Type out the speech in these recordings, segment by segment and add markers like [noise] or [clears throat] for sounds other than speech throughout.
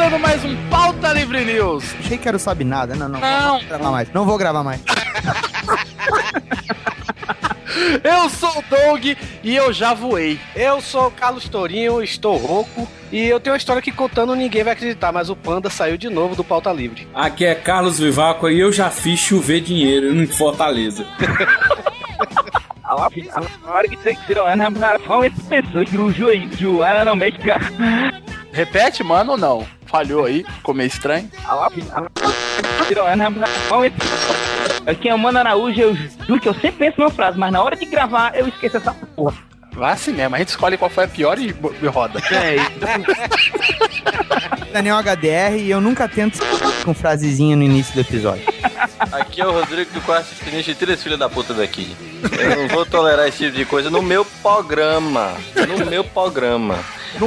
Começando mais um Pauta Livre News. Achei que era o Sabe Nada. Não, não. Não. Não vou gravar mais. Não vou gravar mais. [laughs] Eu sou o Doug e eu já voei. Eu sou o Carlos Tourinho, estou rouco. E eu tenho uma história que contando ninguém vai acreditar, mas o Panda saiu de novo do Pauta Livre. Aqui é Carlos Vivaco e eu já fiz chover dinheiro em Fortaleza. Repete, mano, ou não? Falhou aí, ficou meio estranho. Aqui é o Mano Araújo, eu juro que eu sempre penso numa frase, mas na hora de gravar eu esqueço essa porra. Vai assim mesmo, a gente escolhe qual foi a pior e, e roda. [laughs] É, Daniel HDR e eu nunca tento [laughs] com frasezinha no início do episódio. Aqui é o Rodrigo do Quarto Sinistro e tira esse filho da puta daqui. Eu não vou tolerar esse tipo de coisa no meu programa. No meu programa.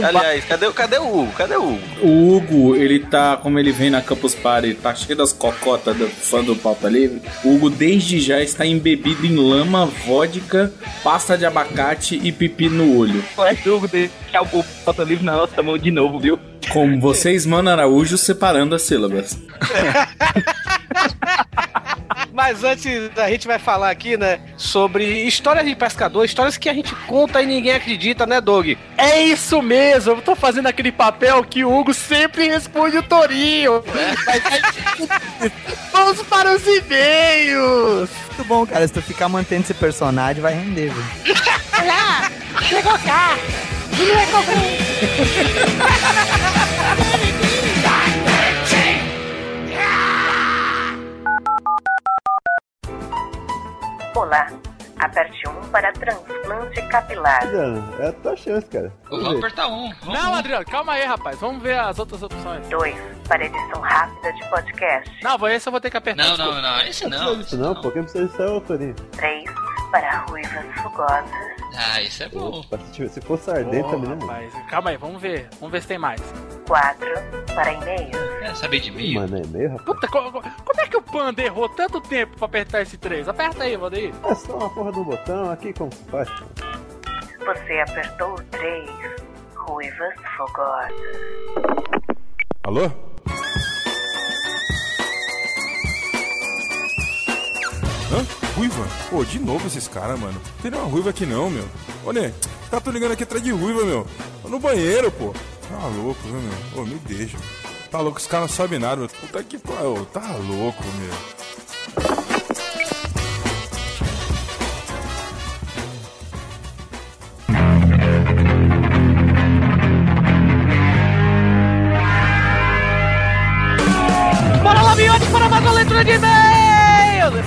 Aliás, cadê, o- cadê o Hugo? Cadê o Hugo? O Hugo, ele tá, como ele vem na Campus Party, tá cheio das cocotas do fã do Pauta Livre. O Hugo desde já está embebido em lama, vodka, pasta de abacate e pipi no olho. é jogo de deixar o Pauta Livre na nossa mão de novo, viu? Como vocês, Mano Araújo, separando as sílabas. [laughs] Mas antes, a gente vai falar aqui, né, sobre histórias de pescador, histórias que a gente conta e ninguém acredita, né, Doug? É isso mesmo, eu tô fazendo aquele papel que o Hugo sempre responde o Torinho. [laughs] Vamos para os e-mails. Muito bom, cara. Se tu ficar mantendo esse personagem, vai render, velho. [laughs] Chegou cá! Ele vai cobrir! Olá. Aperte 1 para transplante capilar. É a tua chance, cara. Vamos apertar um. Vamos Não, um. Adriano, calma aí, rapaz. Vamos ver as outras opções. 2 para edição rápida de podcast. Não, vou- esse eu vou ter que apertar. Não, desculpa. não, não, esse Não não. disso não, pô. Quem precisa disso é o Torinho. 3 para ruivas rugosas. Ah, isso é bom. Opa, se, tiver- se fosse ardente Ô, também, né? rapaz, calma aí, vamos ver. Vamos ver se tem mais. 4 para e-mails. Quer saber de mim? Mano, é meio, rapaz. Puta, co- co- como é que o Panda errou tanto tempo pra apertar esse 3? Aperta aí, Valdeir. É só uma porra do botão aqui, como se faz? Você apertou 3. Ruivas fogosas. Alô? Hã? Ruiva? Pô, de novo esses caras, mano. Não tem nenhuma ruiva aqui não, meu. Né, tá tô ligando aqui atrás de ruiva, meu. Tô no banheiro, pô. Tá louco, viu, meu? Ô, me deixa. Tá louco, os caras não sabem nada, meu. Puta que pariu. Tá louco, meu. Mais uma leitura de e-mails!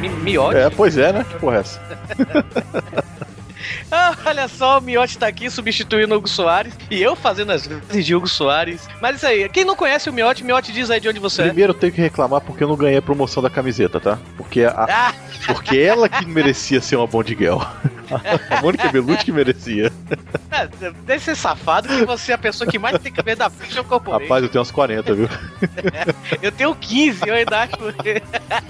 Mi- Miote? É, pois é, né? Que porra é essa? [laughs] [laughs] Ah, olha só, o Miote tá aqui substituindo o Hugo Soares e eu fazendo as vezes de Hugo Soares. Mas isso aí, quem não conhece o Miote, Miote diz aí de onde você é. Primeiro eu tenho que reclamar porque eu não ganhei a promoção da camiseta, tá? Porque, a, [laughs] Ah, porque ela que merecia ser uma Bond Girl. [laughs] A Mônica Bellucci que merecia. é, deve ser safado que você é a pessoa que mais tem que ver da Fiction Corporation. Rapaz, eu tenho uns 40, viu? Eu tenho 15, eu ainda acho.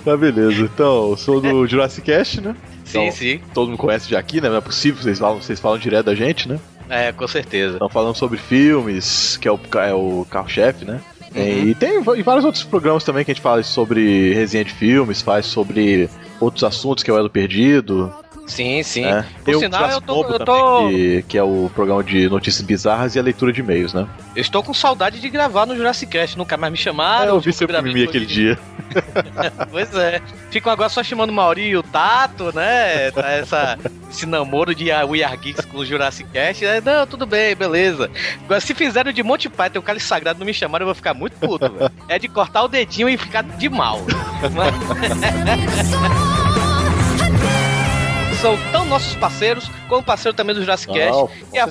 Tá beleza. Então, eu sou do Jurassic Cast, né? Sim, Então, sim. Todo mundo conhece já aqui, né? Não é possível, vocês falam, vocês falam direto da gente, né? É, com certeza. Estão falando sobre filmes, que é o, é o carro-chefe, né? É, E tem e vários outros programas também que a gente fala sobre resenha de filmes, faz sobre outros assuntos, que é o Elo Perdido. Sim, sim. É. Por Eu sinal, eu tô. Eu, tô também, que, que é o programa de notícias bizarras e a leitura de e-mails, né? eu estou com saudade de gravar no Jurassic Cast. Nunca mais me chamaram. É, eu vi seu mimimi aquele ele. dia. [laughs] Pois é. Ficam agora só chamando o Mauri e o Tato, né? Tá Essa, esse namoro de We Are Geeks com o Jurassic Cast. É, não, tudo bem, beleza. Agora, se fizeram de Monty Python o Cálice Sagrado não me chamaram, eu vou ficar muito puto, velho. É de cortar o dedinho e ficar de mal. [laughs] São tão nossos parceiros, como parceiro também do Jurassic Cast. Não, que é a-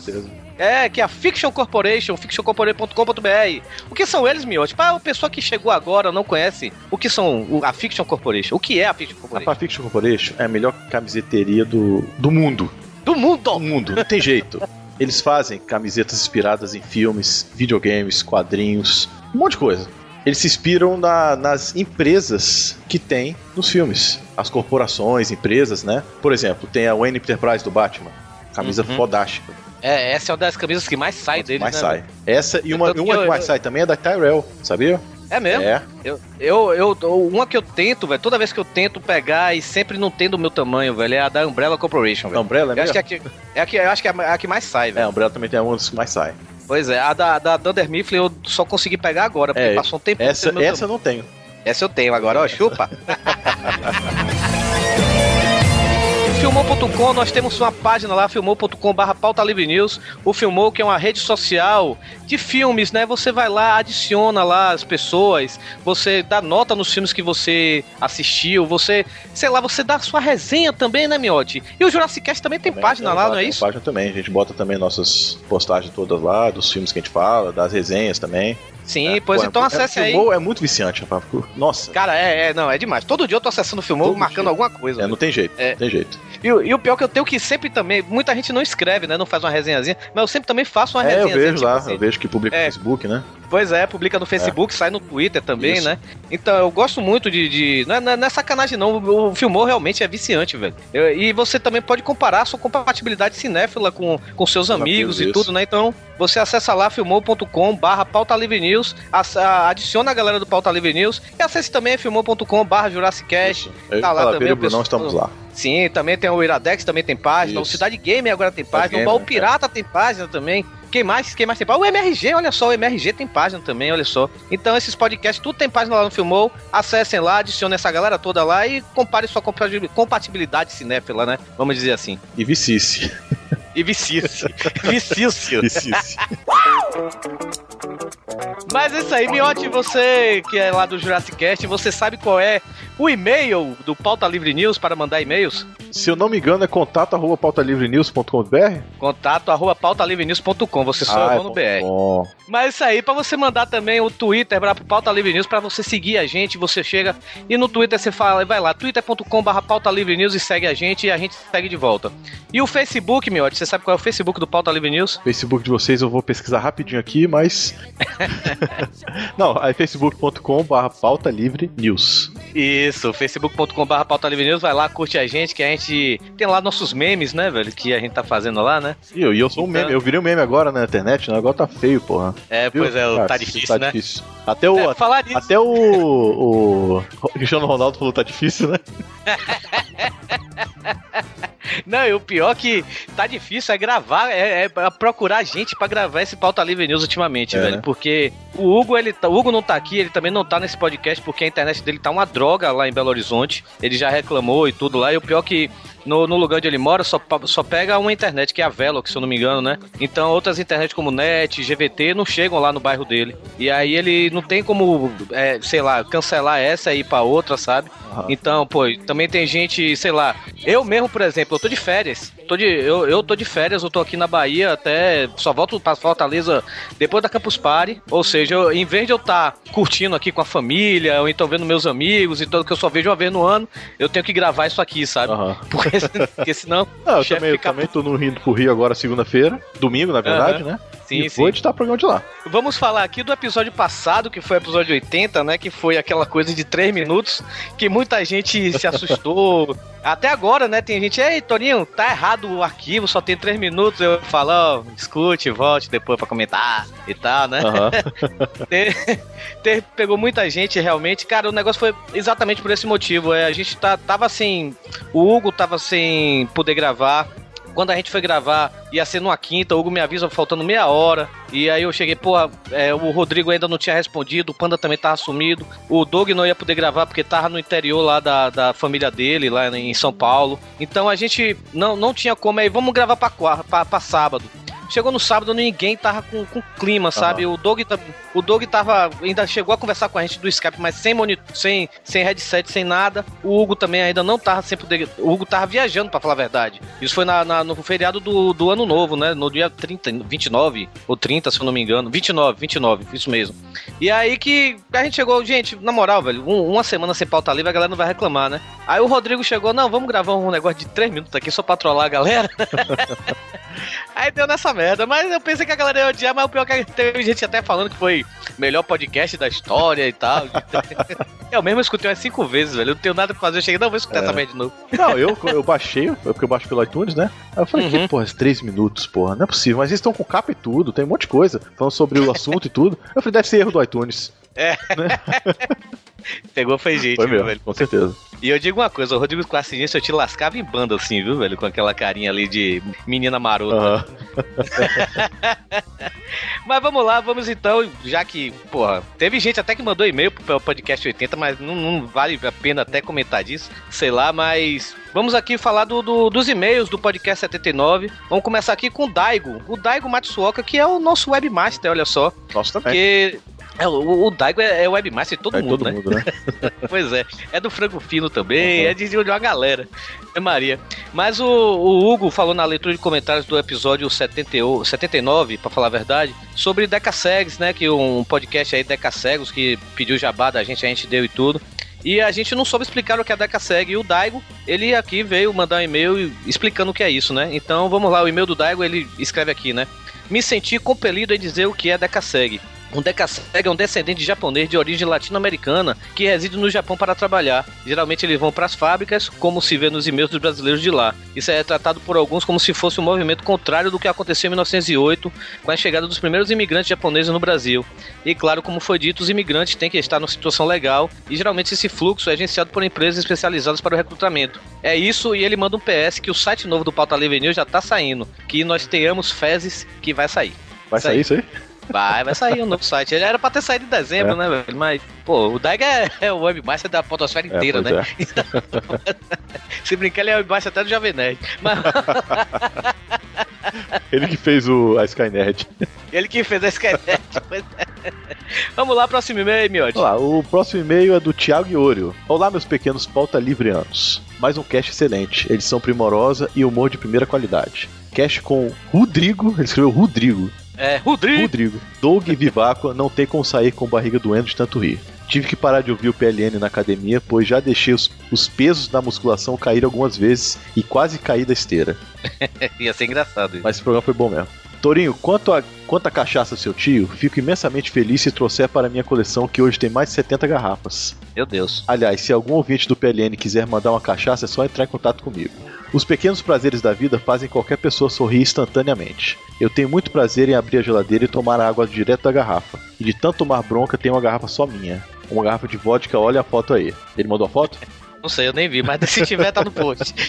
é, que é a Fiction Corporation, fictioncorporation.com.br. O que são eles, Miotti? Para a pessoa que chegou agora não conhece o que são a Fiction Corporation. O que é a Fiction A Corporation? Pafiction Corporation é a melhor camiseteria do, do mundo. Do mundo! Do mundo, não tem jeito. Eles fazem camisetas inspiradas em filmes, videogames, quadrinhos, um monte de coisa. Eles se inspiram na- nas empresas que tem nos filmes. As corporações, empresas, né? Por exemplo, tem a Wayne Enterprise do Batman. Camisa Uhum. fodástica. É, essa é uma das camisas que mais sai deles, mais né? sai. Essa e uma, uma que mais eu- sai também é da Tyrell, sabia? É mesmo? É. Eu, eu, eu, uma que eu tento, velho, toda vez que eu tento pegar e sempre não tem do meu tamanho, velho, é a da Umbrella Corporation, velho. Umbrella é eu acho mesmo? que é a que, é a que, eu acho que é a, a que mais sai, É, velho. a Umbrella também tem uma das que mais sai. Pois é, a da, da Dunder Mifflin eu só consegui pegar agora, porque É, passou um tempo Essa, essa eu não tenho. Essa eu tenho agora, ó, chupa. [laughs] Filmou.com, nós temos uma página lá, filmou.com barra pauta livre news. O Filmou, que é uma rede social de filmes, né? Você vai lá, adiciona lá as pessoas, você dá nota nos filmes que você assistiu, você, sei lá, você dá sua resenha também, né, Miotti? E o Jurassic Cast também tem Também página tem lá, não é tem isso? Página também, a gente bota também nossas postagens todas lá, dos filmes que a gente fala, das resenhas também. Sim, pois Pô, então é, acesse aí. Filmou é muito viciante, rapaz. Nossa. Cara, é, é, não, é demais. Todo dia eu tô acessando o Filmou, Todo marcando dia. alguma coisa. É, não tem jeito, É. não tem jeito. E, o- e o pior é que eu tenho que sempre também. Muita gente não escreve, né? Não faz uma resenhazinha. Mas eu sempre também faço uma É, eu resenha. vejo lá, eu vejo que publica no É. Facebook, né? Pois é, publica no Facebook, sai no Twitter também, Isso. né? Então eu gosto muito de. de não, é, não é- não é sacanagem, não. O, o Filmou realmente é viciante, velho. Eu- e você também pode comparar a sua compatibilidade cinéfila com, com seus amigos e tudo, né? Então você acessa lá filmou.com barra pauta livre news, adiciona a galera do Pauta Livre News e acesse também filmou.com barra Jurassic Cast. Eu Tá o lá também o o Brunão pessoal- estamos lá. Sim, também tem o Iradex, também tem página. O Isso. Cidade Gamer agora tem página. Gamer, o Baú é. Pirata tem página também. Quem mais? Quem mais tem página? O MRG, olha só, o MRG tem página também, olha só. Então esses podcasts, tudo tem página lá no Filmou. Acessem lá, adicionem essa galera toda lá e compare sua compatibil- compatibilidade cinéfila, né? Vamos dizer assim. E vicice. E vicice. [laughs] Vicício. Mas é isso aí, Miotti, você que é lá do Jurassic Cast, você sabe qual é o e-mail do Pauta Livre News para mandar e-mails? Se eu não me engano, é contato arroba pautalivrenews.com.br? Contato arroba pautalivrenews.com, você só Ah, ah, no é BR. bom. Mas isso aí, pra você mandar também o Twitter pra Pauta Livre News, pra você seguir a gente, você chega e no Twitter você fala, vai lá, twitter.com barra Pauta Livre News e segue a gente e a gente segue de volta. E o Facebook, Miotti, você sabe qual é o Facebook do Pauta Livre News? Facebook de vocês eu vou pesquisar rapidinho aqui, mas. [laughs] não, é facebook.com barra pauta livre news. Isso, facebook.com barra Pauta Livre News, vai lá, curte a gente, que a gente tem lá nossos memes, né, velho, que a gente tá fazendo lá, né? E eu, e eu sou um Então- meme, eu virei um meme agora na internet, né? Agora tá feio, porra. É, Viu? pois é, Cara, tá difícil, tá né? difícil. Até o, É, falar nisso. até o, o [laughs] Cristiano Ronaldo falou tá difícil, né? [laughs] Não, e o pior que tá difícil é gravar, é, é procurar gente pra gravar esse Pauta Livre News ultimamente, É, velho. né? Porque o Hugo, ele tá, o Hugo não tá aqui, ele também não tá nesse podcast porque a internet dele tá uma droga lá em Belo Horizonte. Ele já reclamou e tudo lá. E o pior que no, no lugar onde ele mora só, só pega uma internet, que é a Velox, se eu não me engano, né? Então outras internet como NET, GVT não chegam lá no bairro dele. E aí ele não tem como, é, sei lá, cancelar essa e ir pra outra, sabe? Então, pô, também tem gente, sei lá, eu mesmo, por exemplo, eu tô de férias. Tô de, eu, eu tô de férias, eu tô aqui na Bahia até. Só volto pra Fortaleza depois da Campus Party. Ou seja, eu, em vez de eu estar curtindo aqui com a família, ou então vendo meus amigos e tudo que eu só vejo uma vez no ano, eu tenho que gravar isso aqui, sabe? Porque, [laughs] porque senão. Não, eu também, eu fica também tô no Rio pro Rio agora segunda-feira, domingo, na verdade, Aham. né? Sim, e sim. vou editar o programa de lá. Vamos falar aqui do episódio passado, que foi o episódio 80, né? Que foi aquela coisa de 3 minutos, que muita gente se assustou. [laughs] Até agora, né? Tem gente, ei, Toninho, tá errado o arquivo, só tem três minutos. Eu falo, ó, escute, volte depois pra comentar e tal, né? Aham. [laughs] Te- te- pegou muita gente realmente. Cara, o negócio foi exatamente por esse motivo. É, a gente tá, tava assim. O Hugo tava sem poder gravar. Quando a gente foi gravar, ia ser numa quinta, o Hugo me avisa faltando meia hora. E aí eu cheguei, porra, é, o Rodrigo ainda não tinha respondido, o Panda também tava sumido. O Doug não ia poder gravar porque tava no interior lá da, da família dele, lá em São Paulo. Então a gente não, não tinha como, aí vamos gravar pra, pra, pra sábado. Chegou no sábado, ninguém tava com, com clima, sabe? O Doug, tá- o Doug tava. Ainda chegou a conversar com a gente do Skype, mas sem monitor, sem, sem headset, sem nada. O Hugo também ainda não tava sem poder. O Hugo tava viajando, pra falar a verdade. Isso foi na, na- no feriado do, do ano novo, né? No dia 30, 29 ou 30, se eu não me engano. 29, 29, isso mesmo. E aí que a gente chegou, gente, na moral, velho, um- uma semana sem pauta livre, a galera não vai reclamar, né? Aí o Rodrigo chegou, não, vamos gravar um negócio de 3 minutos aqui só pra trollar a galera. [laughs] Aí deu nessa merda, mas eu pensei que a galera ia odiar, mas o pior é que teve gente até falando que foi o melhor podcast da história e tal. [laughs] eu mesmo escutei umas cinco vezes, velho. Eu não tenho nada pra fazer. Eu cheguei, não, vou escutar É. essa merda de novo. Não, eu, eu baixei, eu- porque eu baixo pelo iTunes, né? Aí eu falei, Uhum. que porra, três minutos, porra, não é possível. Mas eles estão com capa e tudo, tem um monte de coisa, falando sobre o assunto e tudo. Eu falei, deve ser erro do iTunes. É. [laughs] Pegou foi gente, Foi mesmo, velho? com certeza. E eu digo uma coisa, o Rodrigo Classinista eu te lascava em banda assim, viu, velho? Com aquela carinha ali de menina marota. [laughs] Mas vamos lá, vamos então, já que, porra, teve gente até que mandou e-mail pro podcast 80, mas não, não vale a pena até comentar disso, sei lá, mas vamos aqui falar do, do- dos e-mails do podcast 79. Vamos começar aqui com o Daigo, o Daigo Matsuoka, que é o nosso webmaster, olha só. Nossa, também. Porque é, o, o Daigo é, é webmaster de todo É mundo, todo né? mundo, né? [laughs] pois é. É do Frango Fino também, é de, de uma galera. É Maria. Mas o, o Hugo falou na leitura de comentários do episódio 78, 79, pra falar a verdade, sobre Deca Cegs, né? Que um podcast aí, Deca Cegos, que pediu jabá da gente, a gente deu e tudo. E a gente não soube explicar o que é a Deca Seg. E o Daigo, ele aqui veio mandar um e-mail explicando o que é isso, né? Então vamos lá, o e-mail do Daigo, ele escreve aqui, né? Me senti compelido em dizer o que é Deca Seg. Um Dekaseg é um descendente de japonês de origem latino-americana que reside no Japão para trabalhar. Geralmente eles vão para as fábricas, como se vê nos e-mails dos brasileiros de lá. Isso é tratado por alguns como se fosse um movimento contrário do que aconteceu em 1908, com a chegada dos primeiros imigrantes japoneses no Brasil. E claro, como foi dito, os imigrantes têm que estar numa situação legal e geralmente esse fluxo é agenciado por empresas especializadas para o recrutamento. É isso e ele manda um PS que o site novo do Pauta Livre News já está saindo, que nós tenhamos fezes que vai sair. Vai sair isso aí? Vai, vai sair um novo site. Ele era pra ter saído em dezembro, É. né, velho? Mas, pô, o Daiga é, é o webmaster da podosfera É, inteira, pois né? [laughs] Se brincar, ele é o webmaster até do Jovem Nerd. Mas [laughs] Ele que fez o, a Skynet. [laughs] ele que fez a Skynet. é. Vamos lá, próximo e-mail Miotti. Olá, o próximo e-mail é do Thiago Iorio. Olá, meus pequenos pauta livreanos. Mais um cast excelente, edição primorosa e humor de primeira qualidade. Cast com Rodrigo, ele escreveu Rodrigo. É, Rodrigo. Rodrigo. Doug e Viváqua não tem como sair com barriga doendo de tanto rir. Tive que parar de ouvir o PLN na academia, pois já deixei os, os pesos da musculação cair algumas vezes e quase caí da esteira. [laughs] Ia ser engraçado isso. Mas esse programa foi bom mesmo. Torinho, quanto a, quanto a cachaça do seu tio, fico imensamente feliz se trouxer para minha coleção que hoje tem mais de 70 garrafas. Meu Deus. Aliás, se algum ouvinte do PLN quiser mandar uma cachaça, é só entrar em contato comigo. Os pequenos prazeres da vida fazem qualquer pessoa sorrir instantaneamente. Eu tenho muito prazer em abrir a geladeira e tomar a água direto da garrafa. E de tanto tomar bronca, tenho uma garrafa só minha. Uma garrafa de vodka, olha a foto aí. Ele mandou a foto? Não sei, eu nem vi, mas se tiver, tá no post. [laughs]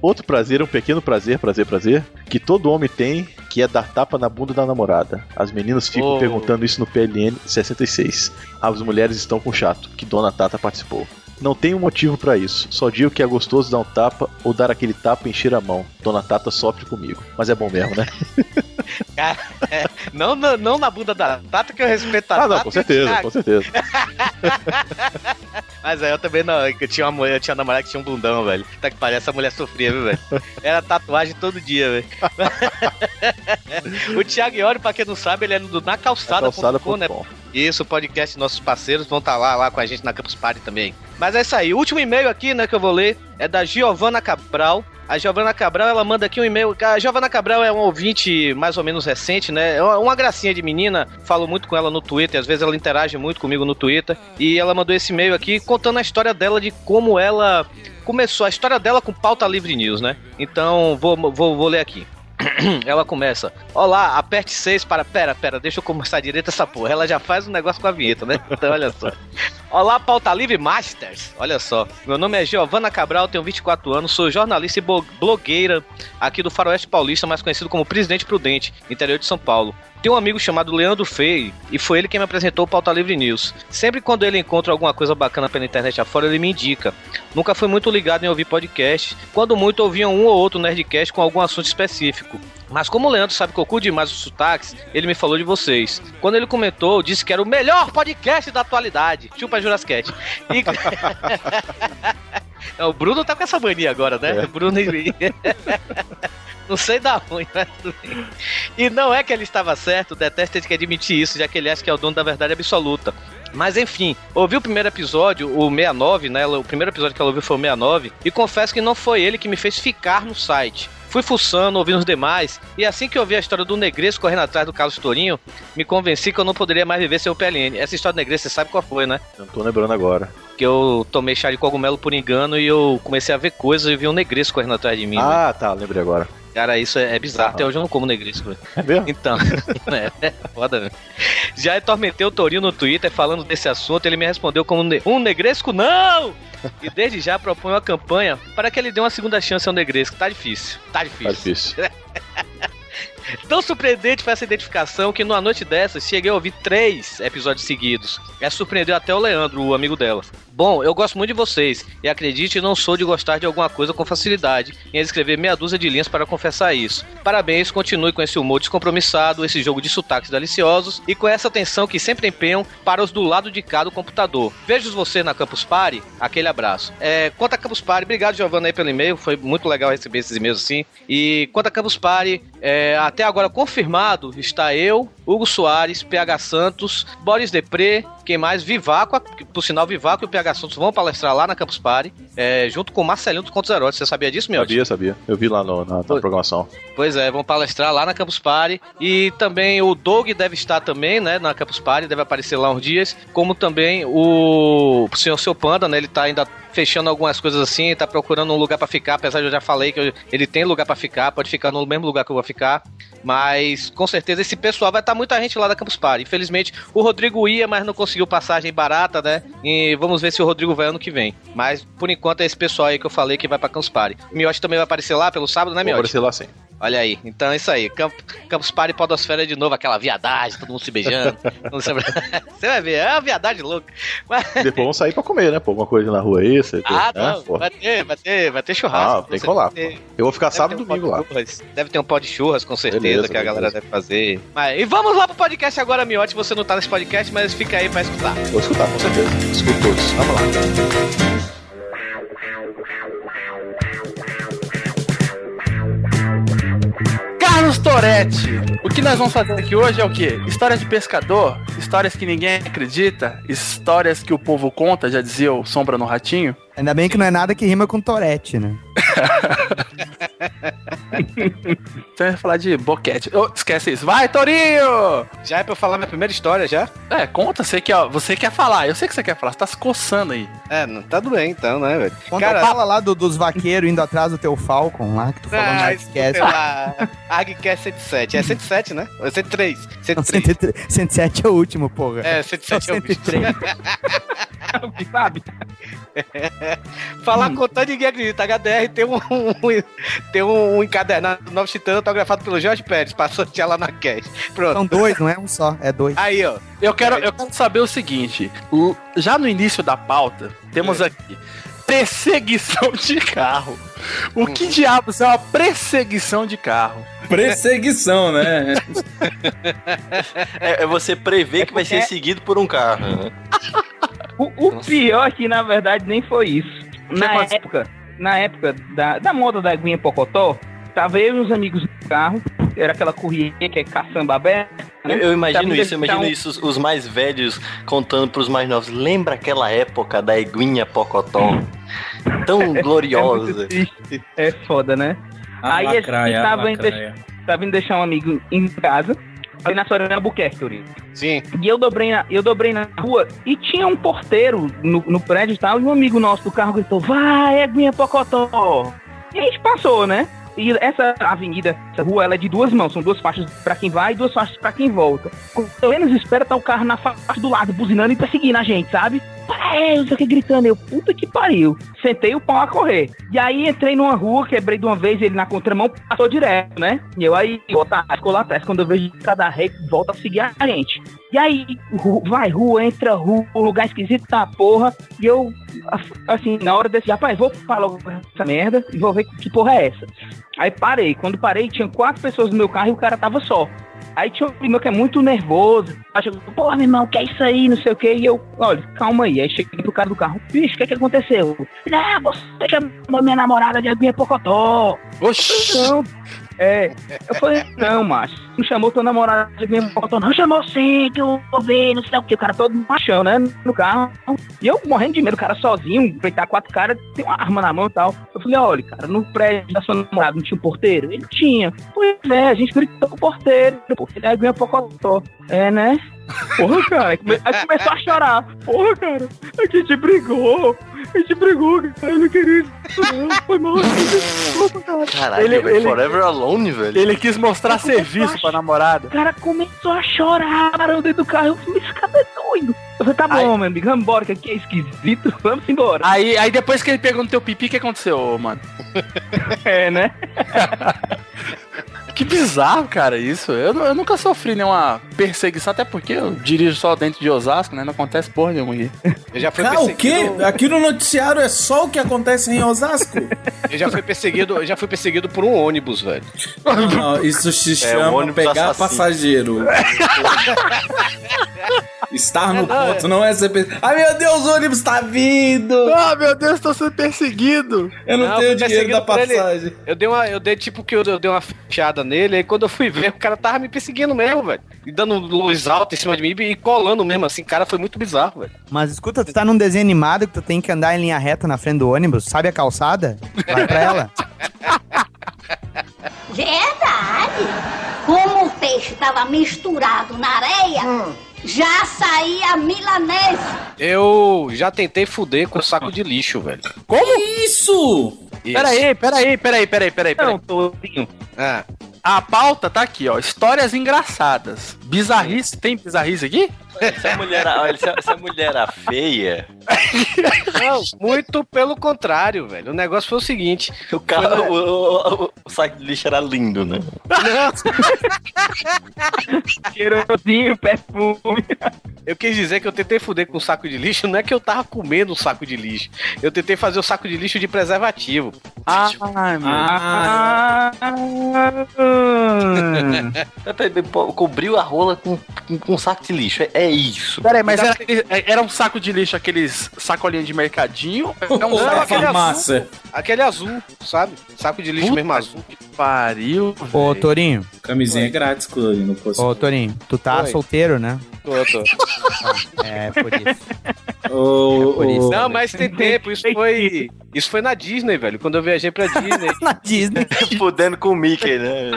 Outro prazer, um pequeno prazer, prazer, prazer, que todo homem tem, que é dar tapa na bunda da namorada. As meninas ficam Oh. perguntando isso no PLN 66. As mulheres estão com chato, que Dona Tata participou. Não tem um motivo pra isso. Só digo que é gostoso dar um tapa ou dar aquele tapa e encher a mão. Dona Tata sofre comigo. Mas é bom mesmo, né? [laughs] [laughs] Cara, é, não, na- não na bunda da Tata, que eu respeito a Ah, não, Tata com e o certeza, com certeza. [laughs] Mas aí eu também não, eu tinha uma mulher, eu tinha uma namorada que tinha um bundão, velho. Tá que parece, essa mulher sofria, viu, velho? Era tatuagem todo dia, velho. [laughs] o Thiago Iori, pra quem não sabe, ele é do Na Calçada, Calçada.com. né? Isso, o podcast, nossos parceiros vão estar lá, lá com a gente na Campus Party também. Mas é isso aí. O último e-mail aqui, né, que eu vou ler é da Giovana Cabral. A Giovana Cabral, ela manda aqui um e-mail. A Giovana Cabral é um ouvinte mais ou menos recente, né? É uma, gracinha de menina. Falo muito com ela no Twitter, às vezes ela interage muito comigo no Twitter. E ela mandou esse e-mail aqui contando a história dela de como ela começou a história dela com pauta livre news, né? Então, vou, vou, vou ler aqui. [clears throat] Ela começa. Olá, aperte 6 para. Pera, pera, deixa eu começar direito essa porra. Ela já faz um negócio com a vinheta, né? Então, olha só. [laughs] Olá, Pauta Livre Masters. Olha só. Meu nome é Giovana Cabral, tenho 24 anos, sou jornalista e blogueira aqui do Faroeste Paulista, mais conhecido como Presidente Prudente, interior de São Paulo. Tenho um amigo chamado Leandro Fei e foi ele quem me apresentou o Pauta Livre News. Sempre quando ele encontra alguma coisa bacana pela internet afora, ele me indica. Nunca fui muito ligado em ouvir podcast. Quando muito, ouvia um ou outro Nerdcast com algum assunto específico. Mas como o Leandro sabe que eu curto demais os sotaques, ele me falou de vocês. Quando ele comentou, disse que era o melhor podcast da atualidade. Chupa Jurasquete. E... [laughs] O Bruno tá com essa mania agora, né? É. Bruno e... [laughs] Não sei da ruim, mas tudo bem. E não é que ele estava certo, detesto ter que admitir isso, já que ele acha que é o dono da verdade absoluta. Mas enfim, ouvi o primeiro episódio, o 69, né? O primeiro episódio que ela ouviu foi o 69, e confesso que não foi ele que me fez ficar no site. Fui fuçando, ouvindo os demais, e assim que eu vi a história do Negresco correndo atrás do Carlos Tourinho, me convenci que eu não poderia mais viver sem o PLN. Essa história do Negresco, você sabe qual foi, né? Não tô lembrando agora. Que eu tomei chá de cogumelo por engano e eu comecei a ver coisas e vi um Negresco correndo atrás de mim. né? Ah, tá, lembrei agora. Cara, isso é, é bizarro. Até hoje eu não como negresco. velho. É mesmo? Então, [laughs] é, é foda mesmo. Já atormentei o Torinho no Twitter falando desse assunto. Ele me respondeu como um negresco, não! E desde já proponho uma campanha para que ele dê uma segunda chance ao negresco. Tá difícil. Tá difícil. Tá difícil. [laughs] Tão surpreendente foi essa identificação que numa noite dessas cheguei a ouvir três episódios seguidos. É surpreendeu até o Leandro, o amigo dela. Bom, eu gosto muito de vocês e acredite, não sou de gostar de alguma coisa com facilidade em escrever meia dúzia de linhas para confessar isso. Parabéns, continue com esse humor descompromissado, esse jogo de sotaques deliciosos e com essa atenção que sempre empenham para os do lado de cá do computador. Vejo você na Campus Party, aquele abraço. É, quanto a Campus Party, obrigado Giovanna aí pelo e-mail, foi muito legal receber esses e-mails assim. E quanto a Campus Party, é, até agora confirmado está eu, Hugo Soares, PH Santos, Boris Depré, quem mais? Que, por sinal Viváqua e o PH Santos vão palestrar lá na Campus Party, é, junto com o Marcelinho dos Contos Eróticos. Você sabia disso, meu? Sabia, sabia. Eu vi lá no- na, na programação. Pois é, vão palestrar lá na Campus Party. E também o Doug deve estar também, né, na Campus Party, deve aparecer lá uns dias. Como também o, o senhor Seu Panda, né, ele tá ainda fechando algumas coisas assim, tá procurando um lugar pra ficar, apesar de eu já falei que eu- ele tem lugar pra ficar, pode ficar no mesmo lugar que eu vou ficar. Mas com certeza esse pessoal vai estar muita gente lá da Campus Party. Infelizmente o Rodrigo ia, mas não conseguiu passagem barata, né? E vamos ver se o Rodrigo vai ano que vem. Mas por enquanto é esse pessoal aí que eu falei que vai pra Campus Party. O Miotti também vai aparecer lá pelo sábado, né, Vou Miotti? aparecer lá sim. Olha aí, então é isso aí. Camp Campus Party Podosfera de novo, aquela viadagem, todo mundo se beijando. [laughs] [laughs] Você vai ver, é uma viadagem louca. Mas- Depois vamos sair pra comer, né? Pô, alguma coisa na rua aí. Você, Ah, né? não, Pô. vai ter, vai ter, vai ter churrasco. Ah, tem que rolar. Deve Eu vou ficar ter sábado e um domingo lá. churras, Deve ter um pó de churras, com certeza, Beleza, que a galera beleza. deve fazer. Mas, e vamos lá pro podcast agora, Miotti. Você não tá nesse podcast, mas fica aí pra escutar. Vou escutar, com certeza. Escuto todos. Vamos lá. Carlos Toretti. O que nós vamos fazer aqui hoje é o quê? Histórias de pescador, histórias que ninguém acredita, histórias que o povo conta, já dizia o Sombra no Ratinho. Ainda bem que não é nada que rima com Torete, né? Então eu ia falar de boquete. Ô, esquece isso. Vai, Torinho! Já é pra eu falar minha primeira história, já? É, conta, você quer, você quer falar. Eu sei que você quer falar, você tá se coçando aí. É, não, tá doendo então, né, velho? Quando fala lá do- dos vaqueiros indo atrás do teu Falcon lá, que tu falou Ah, Nerdcast. sei lá. ArgCast 107. É 107, né? Ou é 103? Não, 103. 103 107 é o último, porra. É, 107 é o bicho. 103. [laughs] Sabe? [laughs] Falar contando ninguém acredita. HDR tem um, um- tem um encadernado do Novo Titã autografado pelo Jorge Pérez, pra sortear lá na cash. Pronto. São dois, não é um só, é dois. Aí, ó. Eu quero, eu quero saber o seguinte: o- já no início da pauta, temos aqui perseguição de carro. O que diabos é uma perseguição de carro? Perseguição, né? [laughs] É, é você prever que vai ser É. seguido por um carro. né? O, o pior é que, na verdade, nem foi isso. Na época, na época da, da moda da aguinha Pocotó, tava eu e uns amigos no carro, era aquela corrida que é caçamba aberta. né? Eu, eu imagino Tava isso, eu imagino então, isso, os, os mais velhos contando pros mais novos. Lembra aquela época da eguinha Pocotó? Tão gloriosa. [laughs] É, muito triste. é foda, né? A Aí a gente lacraia, a tava indo, deixar, tava indo deixar um amigo em casa, ali na Soraya Albuquerque. Sim. E eu dobrei na, eu dobrei na rua e tinha um porteiro no, no prédio e tal, e um amigo nosso do carro gritou, vai, Eguinha Pocotó! E a gente passou, né? E essa avenida, essa rua, ela é de duas mãos, são duas faixas pra quem vai e duas faixas pra quem volta. Quando menos espera, tá o carro na faixa do lado, buzinando e perseguindo a gente, sabe? É, não que, gritando, eu, puta que pariu. Sentei o pau a correr. E aí entrei numa rua, quebrei de uma vez, ele na contramão passou direto, né? E eu aí, volta, ficou lá atrás, quando eu vejo cada rei, volta a seguir a gente. E aí, vai, rua, entra rua, lugar esquisito da porra. E eu, assim, na hora desse, rapaz, vou logo essa merda e vou ver que porra é essa. Aí parei. Quando parei, tinha quatro pessoas no meu carro e o cara tava só. Aí tinha um meu que é muito nervoso. Achou, porra, meu irmão, que é isso aí, não sei o quê. E eu, olha, calma aí. Aí cheguei pro cara do carro, bicho, o que é que aconteceu? Não, você chamou minha namorada de Aguinha Pocotó. Oxi. Não. É, eu falei, não, macho, não chamou tua namorada Aguinha Pocotó, não. Chamou sim, que eu ouvi, não sei o que. O cara todo machão, né, no carro. E eu morrendo de medo, o cara sozinho, enfrentar quatro caras, tem uma arma na mão e tal. Eu falei, olha, cara, no prédio da sua namorada não tinha um porteiro? Ele tinha. Pois é, a gente gritou com o porteiro, porque ele é Aguinha Pocotó. É, né? Porra, cara. Come- aí começou a chorar. Porra, cara, a gente brigou. A gente brigou, cara. Eu não queria não. Foi mal. Desculpa, cara. Caralho, Ele- ele- Forever Alone, velho. Ele quis mostrar serviço pra namorada. O cara começou a chorar dentro do carro. Eu falei, esse cara é doido. Eu falei, tá bom, meu amigo, vamos embora, que aqui é esquisito. [laughs] Vamos embora. Aí, aí depois que ele pegou no teu pipi, o que aconteceu, mano? [laughs] É, né? [laughs] Que bizarro, cara, isso. Eu, eu nunca sofri nenhuma perseguição, até porque eu dirijo só dentro de Osasco, né? Não acontece porra nenhuma aqui. Eu já fui o perseguido. quê? Aqui no noticiário é só o que acontece em Osasco? Eu já fui perseguido, eu já fui perseguido por um ônibus, velho. Não, isso se É, chama o ônibus pegar assassino. passageiro. [laughs] Estar no É, não, ponto não é ser perseguido. Ai meu Deus, o ônibus tá vindo! Ah, meu Deus, tô sendo perseguido! Eu não, Não, tenho dinheiro da ele. passagem. Eu dei uma, eu dei tipo que eu, eu dei uma fechada nele, aí quando eu fui ver, o cara tava me perseguindo mesmo, velho. E dando luz alta em cima de mim e colando mesmo assim, cara, foi muito bizarro, velho. Mas escuta, tu tá num desenho animado que tu tem que andar em linha reta na frente do ônibus, sabe a calçada? Vai pra ela. [laughs] [laughs] Verdade. Como o peixe estava misturado na areia, já saía milanese. Eu já tentei fuder com saco de lixo, velho. Como? Isso! Peraí, peraí, peraí, peraí, peraí, peraí. Não, Torinho. Ah, A pauta tá aqui, ó. Histórias engraçadas. Bizarrice, tem bizarrice aqui? Se a mulher, olha, se a, se a mulher era feia, [laughs] não, muito pelo contrário, velho. O negócio foi o seguinte. o, carro, o, o- o- o saco de lixo era lindo, né? [laughs] Cheirosinho, perfume. Eu quis dizer que eu tentei fuder com um saco de lixo, não é que eu tava comendo um saco de lixo. Eu tentei fazer o saco de lixo de preservativo. Ai, meu Ah, [laughs] Pô, Cobriu a rola com, com, com saco de lixo. É, é isso. Peraí, mas era, aquele- era um saco de lixo, aqueles sacolinhos de mercadinho? [laughs] Era um Ou saco aquele farmácia. Aquele azul, sabe? Saco de lixo Puta mesmo azul. que pariu, Ô, velho. Torinho, Camisinha grátis, Clori, no posto. ô, Torinho, tu tá Oi. solteiro, né? Tô, tô. É, por isso. [laughs] Ô, por isso. Não, mas tem tempo. Isso foi, isso foi na Disney, velho. Quando eu viajei pra Disney. [laughs] Na Disney. [laughs] Fudendo com o Mickey, né?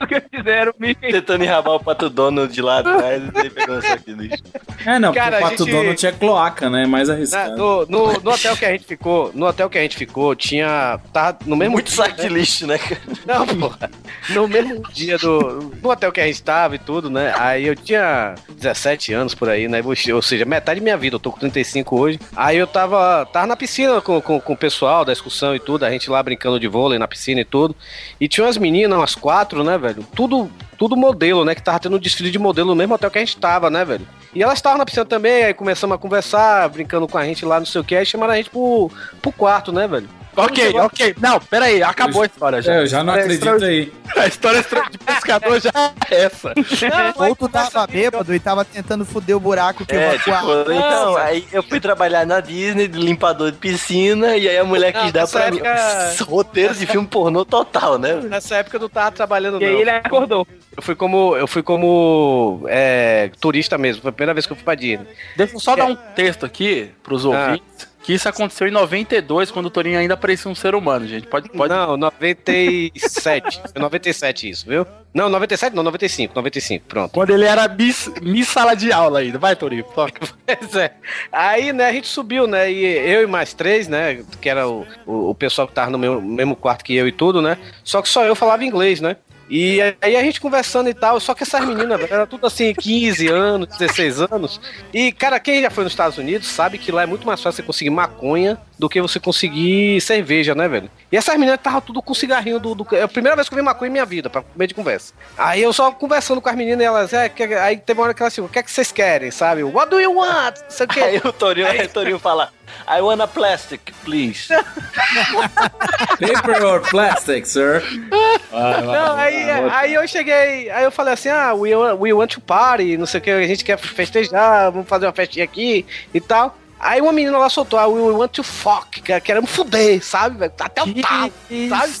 o que fizeram, Mickey? Tentando enrabar o pato Donald de lá atrás e ele o saco de lixo. É, não, Cara, porque o Pato gente- Donald tinha cloaca, né? É mais Na- arriscado. no, no, no hotel que a gente ficou, no hotel que a gente ficou, tinha. Tava no mesmo Muito dia, saco né? de lixo, né, cara? Não, porra. No mesmo dia do. No hotel que a gente tava e tudo, né? Aí eu tinha 17 anos por aí, né? Ou seja, metade da minha vida. Eu tô com 35 hoje. Aí eu tava. Tava na piscina com, com, com o pessoal da excursão e tudo. A gente lá brincando de vôlei na piscina e tudo. E tinha umas meninas, umas quatro, né, velho? Tudo. Tudo modelo, né? Que tava tendo um desfile de modelo no mesmo hotel que a gente tava, né, velho? E elas estavam na piscina também, aí começamos a conversar, brincando com a gente lá, não sei o que, aí chamaram a gente pro, pro quarto, né, velho? Ok, ok. Não, peraí, acabou a história já. É, eu já não A acredito história- aí. [laughs] A história de pescador já é essa. [laughs] Ou tu tava bêbado e tava tentando fuder o buraco que É, evacuar. tipo, então, aí eu fui trabalhar na Disney de limpador de piscina e aí a mulher Não, quis dar pra mim época- [laughs] roteiro de filme pornô total, né? Nessa época eu não tava trabalhando, E não. aí ele acordou. Eu fui como. Eu fui como é, turista mesmo. Foi a primeira vez que eu fui pra Disney. Deixa eu só dar um texto aqui pros ouvintes. Que isso aconteceu em 92, quando o Torinho ainda parecia um ser humano, gente. Pode, pode... Não, 97. [laughs] Foi 97 isso, viu? Não, 97 não, 95, 95, pronto. Quando ele era miss, miss sala de aula ainda. Vai, Torinho, toca. [laughs] Pois é. Aí, né, a gente subiu, né? E eu e mais três, né? Que era o, o, o pessoal que tava no meu, mesmo quarto que eu e tudo, né? Só que só eu falava inglês, né? E aí a gente conversando e tal, só que essas meninas, velho, era tudo assim, 15 anos, 16 anos. E, cara, quem já foi nos Estados Unidos sabe que lá é muito mais fácil você conseguir maconha do que você conseguir cerveja, né, velho? E essas meninas estavam tudo com cigarrinho do, do. É a primeira vez que eu vi maconha em minha vida, pra meio de conversa. Aí eu só conversando com as meninas e elas, é, que, aí teve uma hora que elas assim, o que é que vocês querem, sabe? What do you want? Não sei o que. [laughs] Aí o Torinho, aí o Torinho fala, I want a plastic, please. [laughs] Paper or plastic, sir? Vai, vai, Não, vai, aí, aí eu cheguei, aí eu falei assim, ah, we, we want to party, não sei o que, a gente quer festejar, vamos fazer uma festinha aqui e tal. Aí uma menina lá soltou, ah, we want to fuck, que queremos fuder, sabe, velho? Até o talo, sabe?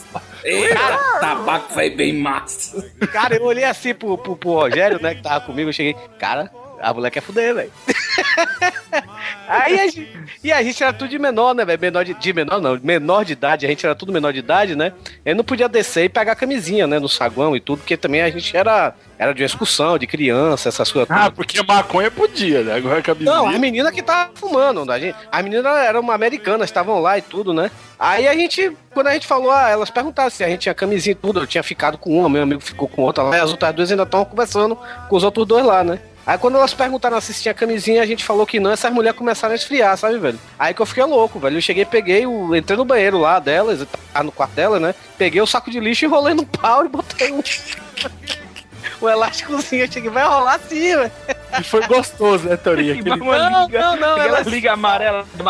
Eita, tabaco foi bem massa. Cara, eu olhei assim pro, pro, pro Rogério, né, que tava comigo, eu cheguei, cara, a mulher quer fuder, velho. [laughs] Aí a gente, e a gente era tudo de menor, né, velho? Menor de, de menor não, menor de idade, a gente era tudo menor de idade, né? Eu não podia descer e pegar a camisinha, né, no saguão e tudo, porque também a gente era, era de uma excursão, de criança, essas coisas. Ah, porque maconha podia, né? Agora a camisinha. Não, a menina que tava fumando, a, gente, a menina era uma americana, estavam lá e tudo, né? Aí a gente, quando a gente falou, ah, elas perguntaram se a gente tinha camisinha e tudo, eu tinha ficado com uma, meu amigo ficou com outra lá, e as outras duas ainda estavam conversando com os outros dois lá, né? Aí quando elas perguntaram se tinha camisinha, a gente falou que não, essas mulheres começaram a esfriar, sabe, velho? Aí que eu fiquei louco, velho. Eu cheguei, peguei, o, entrei no banheiro lá delas, tá no quarto dela, né? Peguei o saco de lixo, enrolei no pau e botei um. O elásticozinho, eu cheguei, vai rolar assim, velho. E foi gostoso, né, Torinho? Que Aquele- Não, liga, não, não, aquela elas- liga amarela do.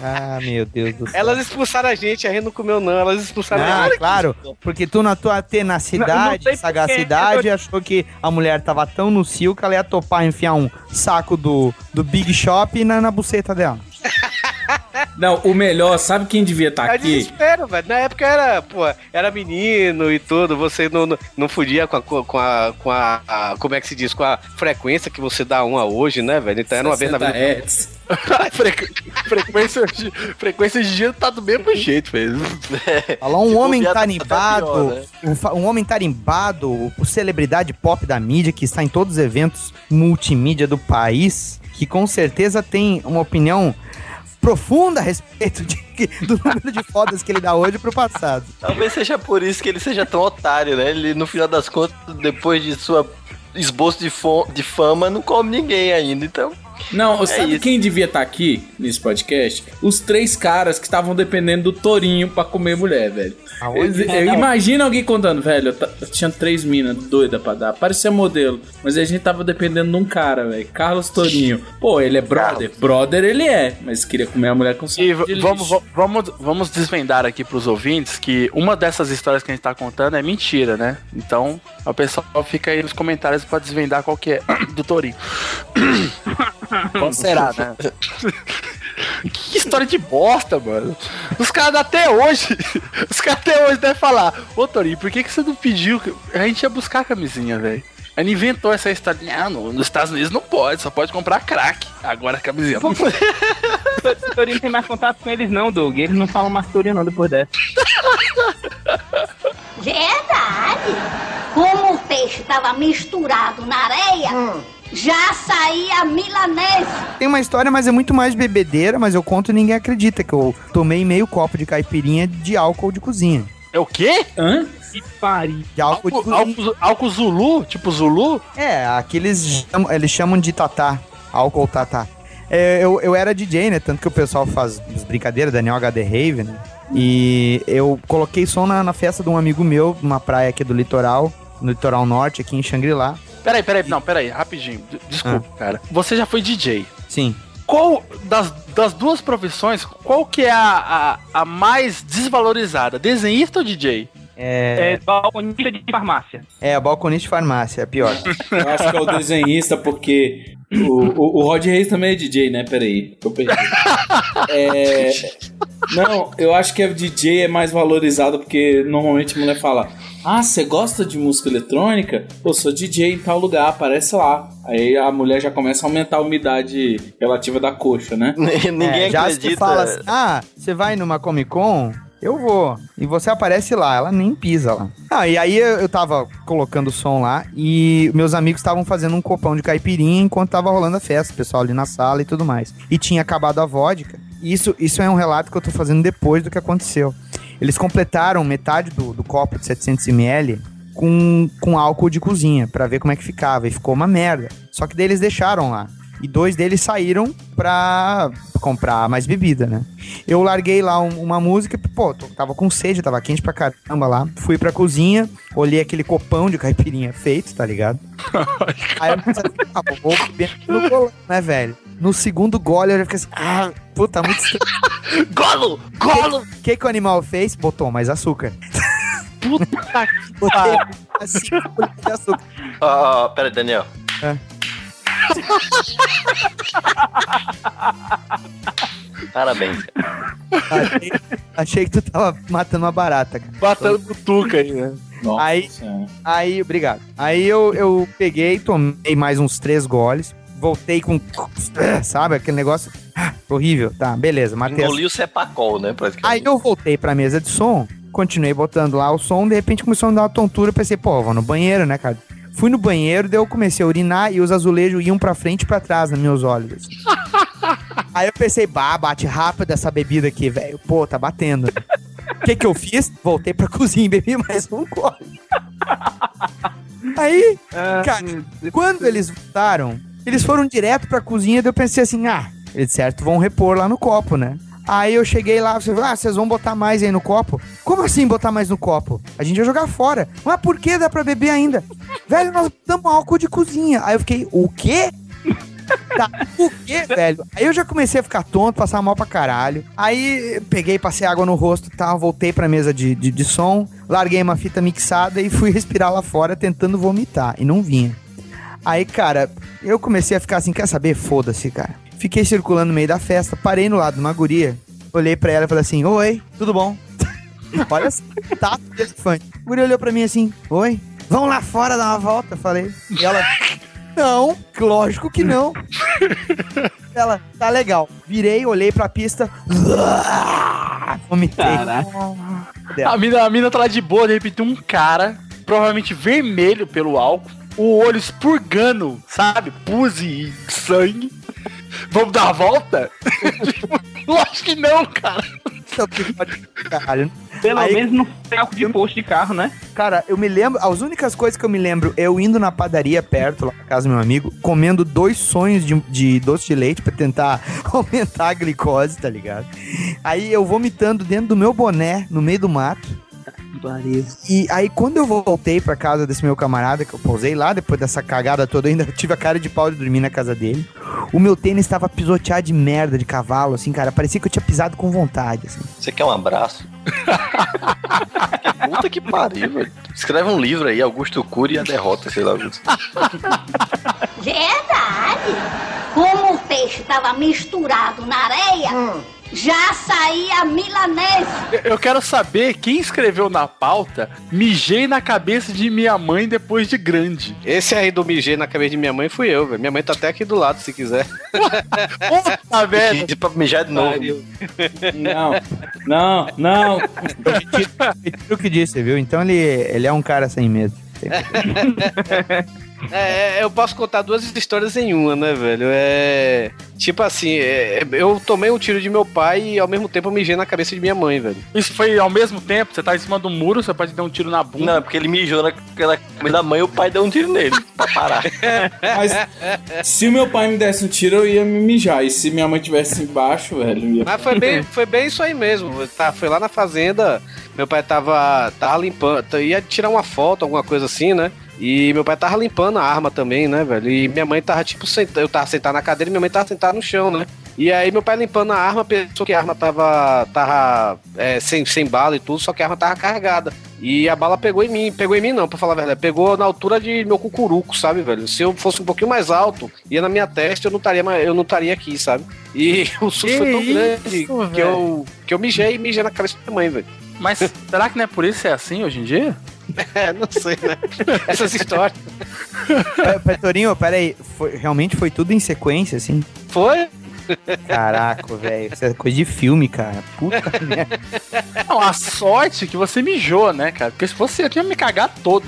Ah, meu Deus do céu. Elas expulsaram a gente, a gente não comeu, não. Elas expulsaram a Ah, gente. claro, porque tu na tua Não, não tenacidade, sei sagacidade, achou que a mulher tava tão no cio que ela ia topar enfiar um saco do, do Big Shop na, na buceta dela. [laughs] Não, o melhor, sabe quem devia estar É aqui? desespero, velho. Na época era, pô, era menino e tudo, você não, não, não fudia com a, com a, com a, a- como é que se diz, com a frequência que você dá uma hoje, né, velho? Então era uma vez na 60 vida. hertz. [laughs] Frequ- frequência, de, frequência de giro tá do mesmo jeito, velho. [laughs] Falar um homem tá tarimbado, pior, né? um, um homem tarimbado, o celebridade pop da mídia, que está em todos os eventos multimídia do país, que com certeza tem uma opinião profunda a respeito de- do número de fodas que ele dá hoje pro passado. Talvez seja por isso que ele seja tão otário, né? Ele, no final das contas, depois de sua esboço de, de fama, não come ninguém ainda, então... Não, É sabe isso. quem devia estar aqui nesse podcast? Os três caras que estavam dependendo do Torinho pra comer mulher, velho. Aonde? Eu- eu- Imagina alguém contando, velho, eu, tinha três minas doida pra dar, parecia modelo, mas a gente tava dependendo de um cara, velho, Carlos Torinho. Pô, ele é brother, brother ele é, mas queria comer a mulher com E vamos, vamos, vamos desvendar aqui pros ouvintes que uma dessas histórias que a gente tá contando é mentira, né? Então, o pessoal fica aí nos comentários pra desvendar qual que é [coughs] do Torinho. [coughs] Qual será, né? que história de bosta, mano. Os caras até hoje, os caras até hoje devem falar, ô Torinho, por que, que você não pediu? A gente ia buscar a camisinha, velho. Ele inventou essa história. Não, no- nos Estados Unidos não pode, só pode comprar crack. Agora a camisinha não pode. [laughs] O Torinho não tem mais contato com eles não, Doug. Eles não falam mais Torinho não depois dessa. [laughs] Verdade. Como o peixe estava misturado na areia, já saía milanese. Tem uma história, mas é muito mais bebedeira, mas eu conto e ninguém acredita que eu tomei meio copo de caipirinha de álcool de cozinha. É o quê? Hã? Que pariu. De álcool Álcool, cozinha. álcool, álcool Zulu? Tipo Zulu? É, aqueles chamam- eles chamam de tatá, álcool tatá. É, eu, eu era DJ, né? Tanto que o pessoal faz as brincadeiras, Daniel HD Rave, né? E eu coloquei som na, na festa de um amigo meu, numa praia aqui do litoral, no litoral norte, aqui em Xangri-Lá. Peraí, peraí, não, peraí, rapidinho. D- Desculpa, cara. Você já foi DJ. Sim. Qual das, das duas profissões, qual que é a, a, a mais desvalorizada? Desenhista ou DJ? É, É balconista de farmácia. é, balconista de farmácia, é pior. [laughs] Eu acho que é o desenhista, porque o, o, o Rod Reis também é DJ, né? Peraí, eu perdi. [laughs] É, não, eu acho que o DJ é mais valorizado porque normalmente a mulher fala: Ah, você gosta de música eletrônica? Pô, sou DJ em tal lugar, aparece lá. Aí a mulher já começa a aumentar a umidade relativa da coxa, né? [laughs] É, já se tu fala assim, ah, você vai numa Comic Con? Eu vou. E você aparece lá, ela nem pisa lá. Ah, e aí eu tava colocando o som lá e meus amigos estavam fazendo um copão de caipirinha enquanto tava rolando a festa, pessoal ali na sala e tudo mais. E tinha acabado a vodka. Isso, isso é um relato que eu tô fazendo depois do que aconteceu. Eles completaram metade do, do copo de 700ml com, com álcool de cozinha pra ver como é que ficava. E ficou uma merda. Só que daí eles deixaram lá. E dois deles saíram pra comprar mais bebida, né? Eu larguei lá um- uma música, pô, tô- tava com sede, tava quente pra caramba lá. Fui pra cozinha, olhei aquele copão de caipirinha feito, tá ligado? Aí eu pensei assim, ah, vou beber no bolão, né, velho? No segundo gole eu já fiquei assim, ah, puta, muito estranho. [laughs] golo! Golo! O que, que o animal fez? Botou mais açúcar. Puta [laughs] que Botei assim, de açúcar. Ó, ó, pera aí, Daniel. É. [laughs] Parabéns. Achei, achei que tu tava matando uma barata, cara. Batendo butuca aí, né? aí, aí, obrigado. Aí eu, eu peguei, tomei mais uns três goles, voltei com. Sabe, aquele negócio ah, horrível. Tá, beleza, matei. Engoliu o Cepacol, né? Aí eu voltei pra mesa de som, continuei botando lá o som, de repente começou a me dar uma tontura, pensei, pô, vou no banheiro, né, cara? Fui no banheiro, daí eu comecei a urinar e os azulejos iam pra frente e pra trás nos meus olhos. [laughs] Aí eu pensei, bah, bate rápido essa bebida aqui, velho. Pô, tá batendo. O que que eu fiz? Voltei pra [laughs] cozinha e bebi mais um gole. Aí, cara, quando eles voltaram, eles foram direto pra cozinha, daí eu pensei assim, ah, eles certo vão repor lá no copo, né? Aí eu cheguei lá, você falou, ah, vocês vão botar mais aí no copo? Como assim botar mais no copo? A gente vai jogar fora. Mas por que dá pra beber ainda? Velho, nós botamos álcool de cozinha. Aí eu fiquei, o quê? [laughs] Tá, o quê, velho? Aí eu já comecei a ficar tonto, passar mal pra caralho. Aí peguei, passei água no rosto e tal, voltei pra mesa de, de, de som, larguei uma fita mixada e fui [laughs] respirar lá fora tentando vomitar. E não vinha. Aí, cara, eu comecei a ficar assim, quer saber? Foda-se, cara. Fiquei circulando no meio da festa, parei no lado de uma guria, olhei pra ela e falei assim, oi, tudo bom? [laughs] Olha assim, tato de elefante. A guria olhou pra mim assim, oi, vamos lá fora dar uma volta, falei. E ela, não, lógico que não. Ela, tá legal. Virei, olhei pra pista, [laughs] vomitei. A mina, a mina tá lá de boa, de repente um cara, provavelmente vermelho pelo álcool, o olho expurgando, sabe? Puse e sangue. Vamos dar a volta? [laughs] Tipo, Lógico que não, cara. Caralho. Pelo Aí- menos tem álcool de posto de carro, né? Cara, eu me lembro, as únicas coisas que eu me lembro, eu indo na padaria perto, lá na casa do meu amigo, comendo dois sonhos de, de doce de leite pra tentar [laughs] aumentar a glicose, tá ligado? Aí eu vomitando dentro do meu boné, no meio do mato. E aí, quando eu voltei pra casa desse meu camarada, que eu pousei lá, depois dessa cagada toda, eu ainda [laughs] tive a cara de pau de dormir na casa dele. O meu tênis tava pisoteado de merda, de cavalo, assim, cara. Parecia que eu tinha pisado com vontade, assim. Você quer um abraço? Puta que pariu, velho. Escreve um livro aí, Augusto Cury e a derrota, sei lá. Verdade. Como o peixe tava misturado na areia, já saía milanese. Eu- Eu quero saber quem escreveu na pauta mijei na cabeça de minha mãe depois de grande. Esse aí do mijei na cabeça de minha mãe fui eu, velho. Minha mãe tá até aqui do lado, se quiser. [laughs] Puta, velho. Pedi pra mijar de novo. Não, não, não. Retiro o que disse, viu? Então ele, ele é um cara sem medo. [laughs] É, é, eu posso contar duas histórias em uma, né, velho? É. Tipo assim, é, eu tomei um tiro de meu pai e ao mesmo tempo eu mijei na cabeça de minha mãe, velho. Isso foi ao mesmo tempo? Você tá em cima do muro, você pode dar um tiro na bunda. Não, é porque ele mijou naquela cabeça da mãe e o pai deu um tiro nele pra parar. [laughs] Mas se o meu pai me desse um tiro, eu ia me mijar. E se minha mãe tivesse embaixo, velho, ia... Mas foi bem, foi bem isso aí mesmo. Tá, foi lá na fazenda, meu pai tava, tava limpando, ia tirar uma foto, alguma coisa assim, né? E meu pai tava limpando a arma também, né, velho? E minha mãe tava, tipo, senta, eu tava sentado na cadeira e minha mãe tava sentada no chão, né? E aí meu pai limpando a arma, pensou que a arma tava, tava é, sem, sem bala e tudo, só que a arma tava carregada. E a bala pegou em mim, pegou em mim não, pra falar a verdade, pegou na altura de meu cucuruco, sabe, velho? Se eu fosse um pouquinho mais alto, ia na minha testa, eu não estaria, eu não estaria aqui, sabe? E [laughs] o susto foi tão isso, grande que velho? eu, que eu mijei e mijei na cabeça da minha mãe, velho. Mas será que não é por isso que é assim hoje em dia? [laughs] É, não sei, né? [laughs] Essas histórias. Petorinho, peraí, foi, realmente foi tudo em sequência, assim? Foi? Caraca, velho, isso é coisa de filme, cara. Puta [laughs] merda. Não, a sorte é que você mijou, né, cara? Porque se fosse eu tinha me cagar todo.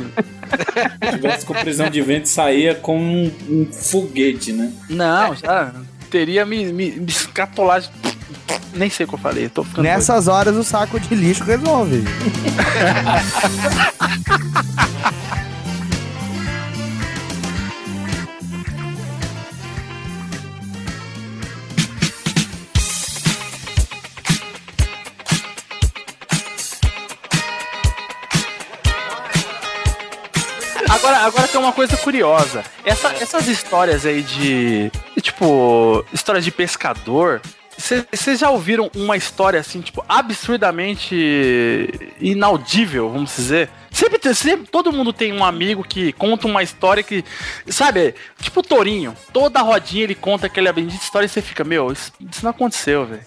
Se tivesse com prisão de vento, saía com um, um foguete, né? Não, já teria me, me, me escatolado. Nem sei o que eu falei, tô ficando. Nessas horas o saco de lixo resolve. Agora, agora tem uma coisa curiosa. Essa- essas histórias aí de, Tipo, histórias de pescador. Vocês já ouviram uma história assim, tipo, absurdamente inaudível, vamos dizer? Sempre, sempre todo mundo tem um amigo que conta uma história que, sabe, tipo o Torinho, toda rodinha ele conta aquela bendita história e você fica, meu, isso, isso não aconteceu, velho.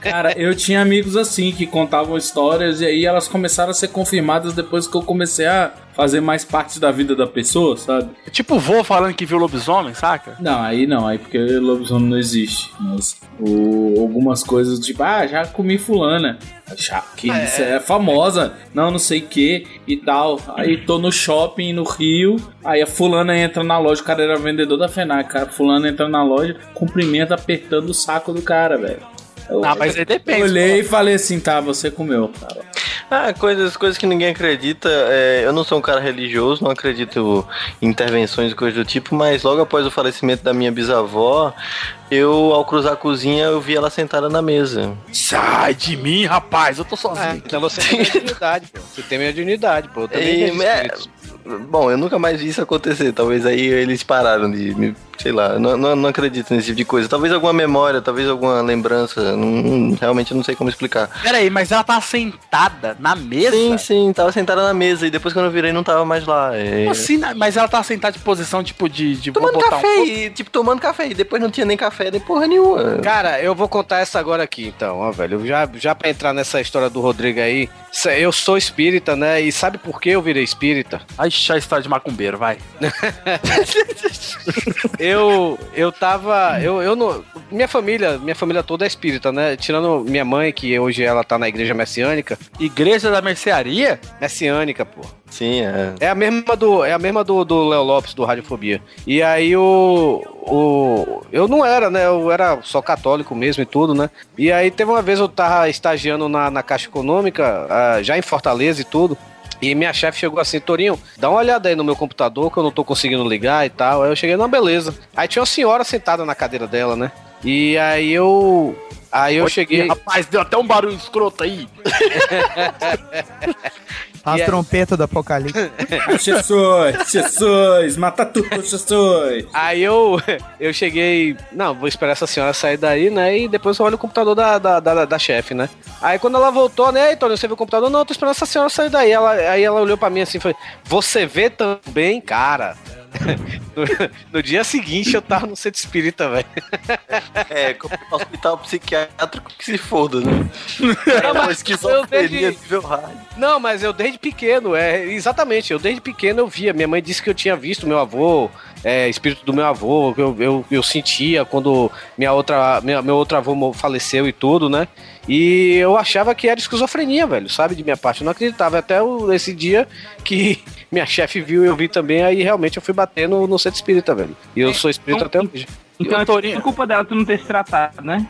Cara, eu tinha amigos assim que contavam histórias e aí elas começaram a ser confirmadas depois que eu comecei a fazer mais parte da vida da pessoa, sabe? Tipo o vô falando que viu lobisomem, saca? Não, aí não, aí porque lobisomem não existe. Mas o- algumas coisas tipo, ah, já comi fulana. Já, que isso é famosa, não, não sei o que e tal. Aí tô no shopping no Rio, aí a fulana entra na loja, o cara era vendedor da FENAC, cara, fulana entra na loja, cumprimenta apertando o saco do cara, velho. Eu- Ah, mas aí depende. Olhei e falei assim, tá, você comeu, cara. Ah, coisas, coisas que ninguém acredita. é, eu não sou um cara religioso, não acredito em intervenções e coisas do tipo, mas logo após o falecimento da minha bisavó, eu, ao cruzar a cozinha, eu vi ela sentada na mesa. Sai de mim, rapaz, eu tô sozinho. É, então você tem mediunidade, pô. Você tem mediunidade, pô. Eu também E, é. Bom, eu nunca mais vi isso acontecer. Talvez aí eles pararam de. me- Sei lá, não, não, não acredito nesse tipo de coisa. Talvez alguma memória, talvez alguma lembrança. não- realmente eu não sei como explicar. Peraí, mas ela tá sentada na mesa? Sim, sim, tava sentada na mesa e depois quando eu virei não tava mais lá. É... Assim, né? mas ela tá sentada de posição, tipo, de. de Tomando botar um café, pouco- e, tipo, tomando café. E depois não tinha nem café, nem porra nenhuma. Cara, eu vou contar essa agora aqui, então, ó, velho. Já, já pra entrar nessa história do Rodrigo aí, eu sou espírita, né? E sabe por que eu virei espírita? Ai, a história de macumbeiro, vai. [laughs] eu eu tava eu, eu não minha família minha família toda é espírita né? Tirando minha mãe que hoje ela tá na igreja messiânica. Igreja da mercearia? Messiânica pô. Sim, é. é a mesma do é a mesma do do Léo Lopes do Radiofobia. E aí o o eu não era né? Eu era só católico mesmo e tudo né? E aí teve uma vez eu tava estagiando na, na Caixa Econômica ah, já em Fortaleza e tudo e minha chefe chegou assim, Torinho, dá uma olhada aí no meu computador que eu não tô conseguindo ligar e tal. Aí eu cheguei, não, beleza. Aí tinha uma senhora sentada na cadeira dela, né? E aí eu. Aí eu Olha, cheguei. Rapaz, deu até um barulho escroto aí. [laughs] As E é- trompetas do apocalipse. [laughs] Jesus, Jesus, mata tudo, Jesus. Aí eu, eu cheguei. Não, vou esperar essa senhora sair daí, né? E depois eu olho o computador da, da, da, da chefe, né? Aí quando ela voltou, né? Ei, Tony, você viu o computador? Não, eu tô esperando essa senhora sair daí. Ela, aí ela olhou pra mim assim e falou: Você vê também, cara? [laughs] no, no dia seguinte eu tava no centro espírita, velho. É, como hospital psiquiátrico que se foda, né? Não, Uma mas esquizofrenia eu desde- nível hard. Não, mas eu desde pequeno, é exatamente, eu desde pequeno eu via. Minha mãe disse que eu tinha visto meu avô, é, espírito do meu avô, que eu, eu, eu sentia quando minha outra, minha, meu outro avô faleceu e tudo, né? E eu achava que era esquizofrenia, velho, sabe? De minha parte. Eu não acreditava. Até o- esse dia que [laughs] minha chefe viu e eu vi também, aí realmente eu fui bater no, centro espírita, velho. E eu sou espírita até hoje. Então é culpa dela tu não ter se tratado, né?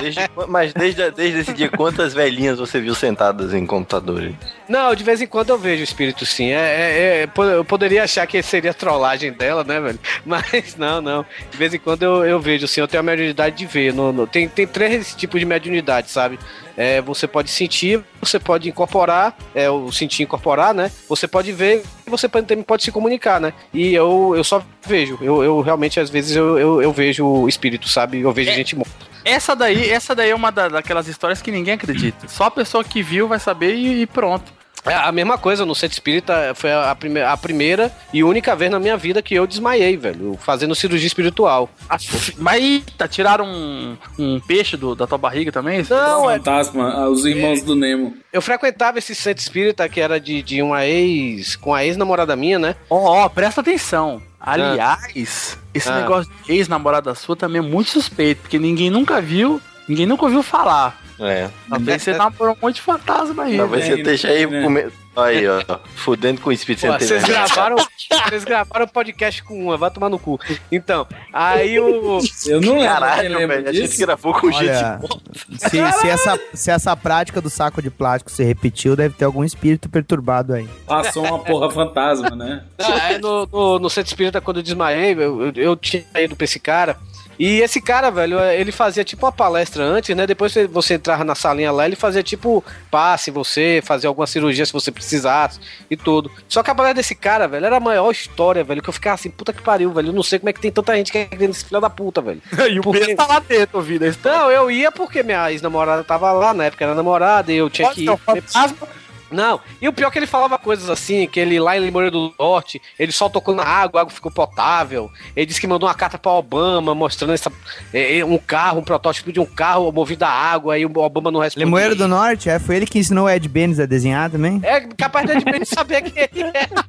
Desde- mas desde, desde esse dia, quantas velhinhas você viu sentadas em computadores? Não, de vez em quando eu vejo o espírito sim. É, é- é- eu poderia achar que seria trollagem dela, né, velho? [laughs] Mas não, não. De vez em quando eu, eu vejo, assim, eu tenho a mediunidade de ver. No, no- tem, tem três tipos de mediunidade, sabe? É, você pode sentir, você pode incorporar, é, o sentir incorporar, né? Você pode ver e você pode, também pode se comunicar, né? E eu, eu só vejo. Eu, eu realmente, às vezes, eu, eu, eu vejo o espírito, sabe? Eu vejo gente morta. Essa daí, essa daí é uma da- daquelas histórias que ninguém acredita. Só a pessoa que viu vai saber e, e pronto. É a mesma coisa, no centro espírita foi a, prime a primeira e única vez na minha vida que eu desmaiei, velho, fazendo cirurgia espiritual. Mas tá, tiraram um, um peixe do- da tua barriga também? Não, é- Fantasma, ah, os irmãos do Nemo. Eu frequentava esse centro espírita que era de, de uma ex. com a ex-namorada minha, né? Ó, ó, presta atenção. Aliás, esse Ah. negócio de ex-namorada sua também é muito suspeito, porque ninguém nunca viu, ninguém nunca ouviu falar. É. Talvez você namorou um monte de fantasma aí. Talvez né? você esteja aí comer. Aí, ó. Fudendo com o espírito Pô, vocês vergonha. gravaram, vocês gravaram podcast com uma, vai tomar no cu. Então, aí o. Eu não lembro. Caralho, velho, a gente disso? gravou com Olha, se, se essa, se essa prática do saco de plástico se repetiu, deve ter algum espírito perturbado aí. Passou uma porra fantasma, né? Ah, é, no, no, no centro espírita, quando eu desmaiei, eu, eu, eu tinha ido pra esse cara. E esse cara, velho, ele fazia tipo uma palestra antes, né? Depois você- entrava na salinha lá, ele fazia tipo passe você, fazer alguma cirurgia se você precisasse e tudo. Só que a palestra desse cara, velho, era a maior história, velho, que eu ficava assim, puta que pariu, velho. Eu não sei como é que tem tanta gente que é desse filho da puta, velho. [laughs] e o Pedro tá lá dentro ouvindo a história. Não, eu ia porque minha ex-namorada tava lá, na época era namorada, e eu tinha que ir. um fantasma? Não, e o pior é que ele falava coisas assim, que ele lá em Limoeiro do Norte, ele só tocou na água, a água ficou potável. Ele disse que mandou uma carta pra Obama mostrando essa, é, é, um carro, um protótipo de um carro movido a água, e o Obama não respondeu. Lemoeiro do Norte, é? Foi ele que ensinou o Ed Benes a desenhar também? É capaz de ele saber que ele é. [laughs]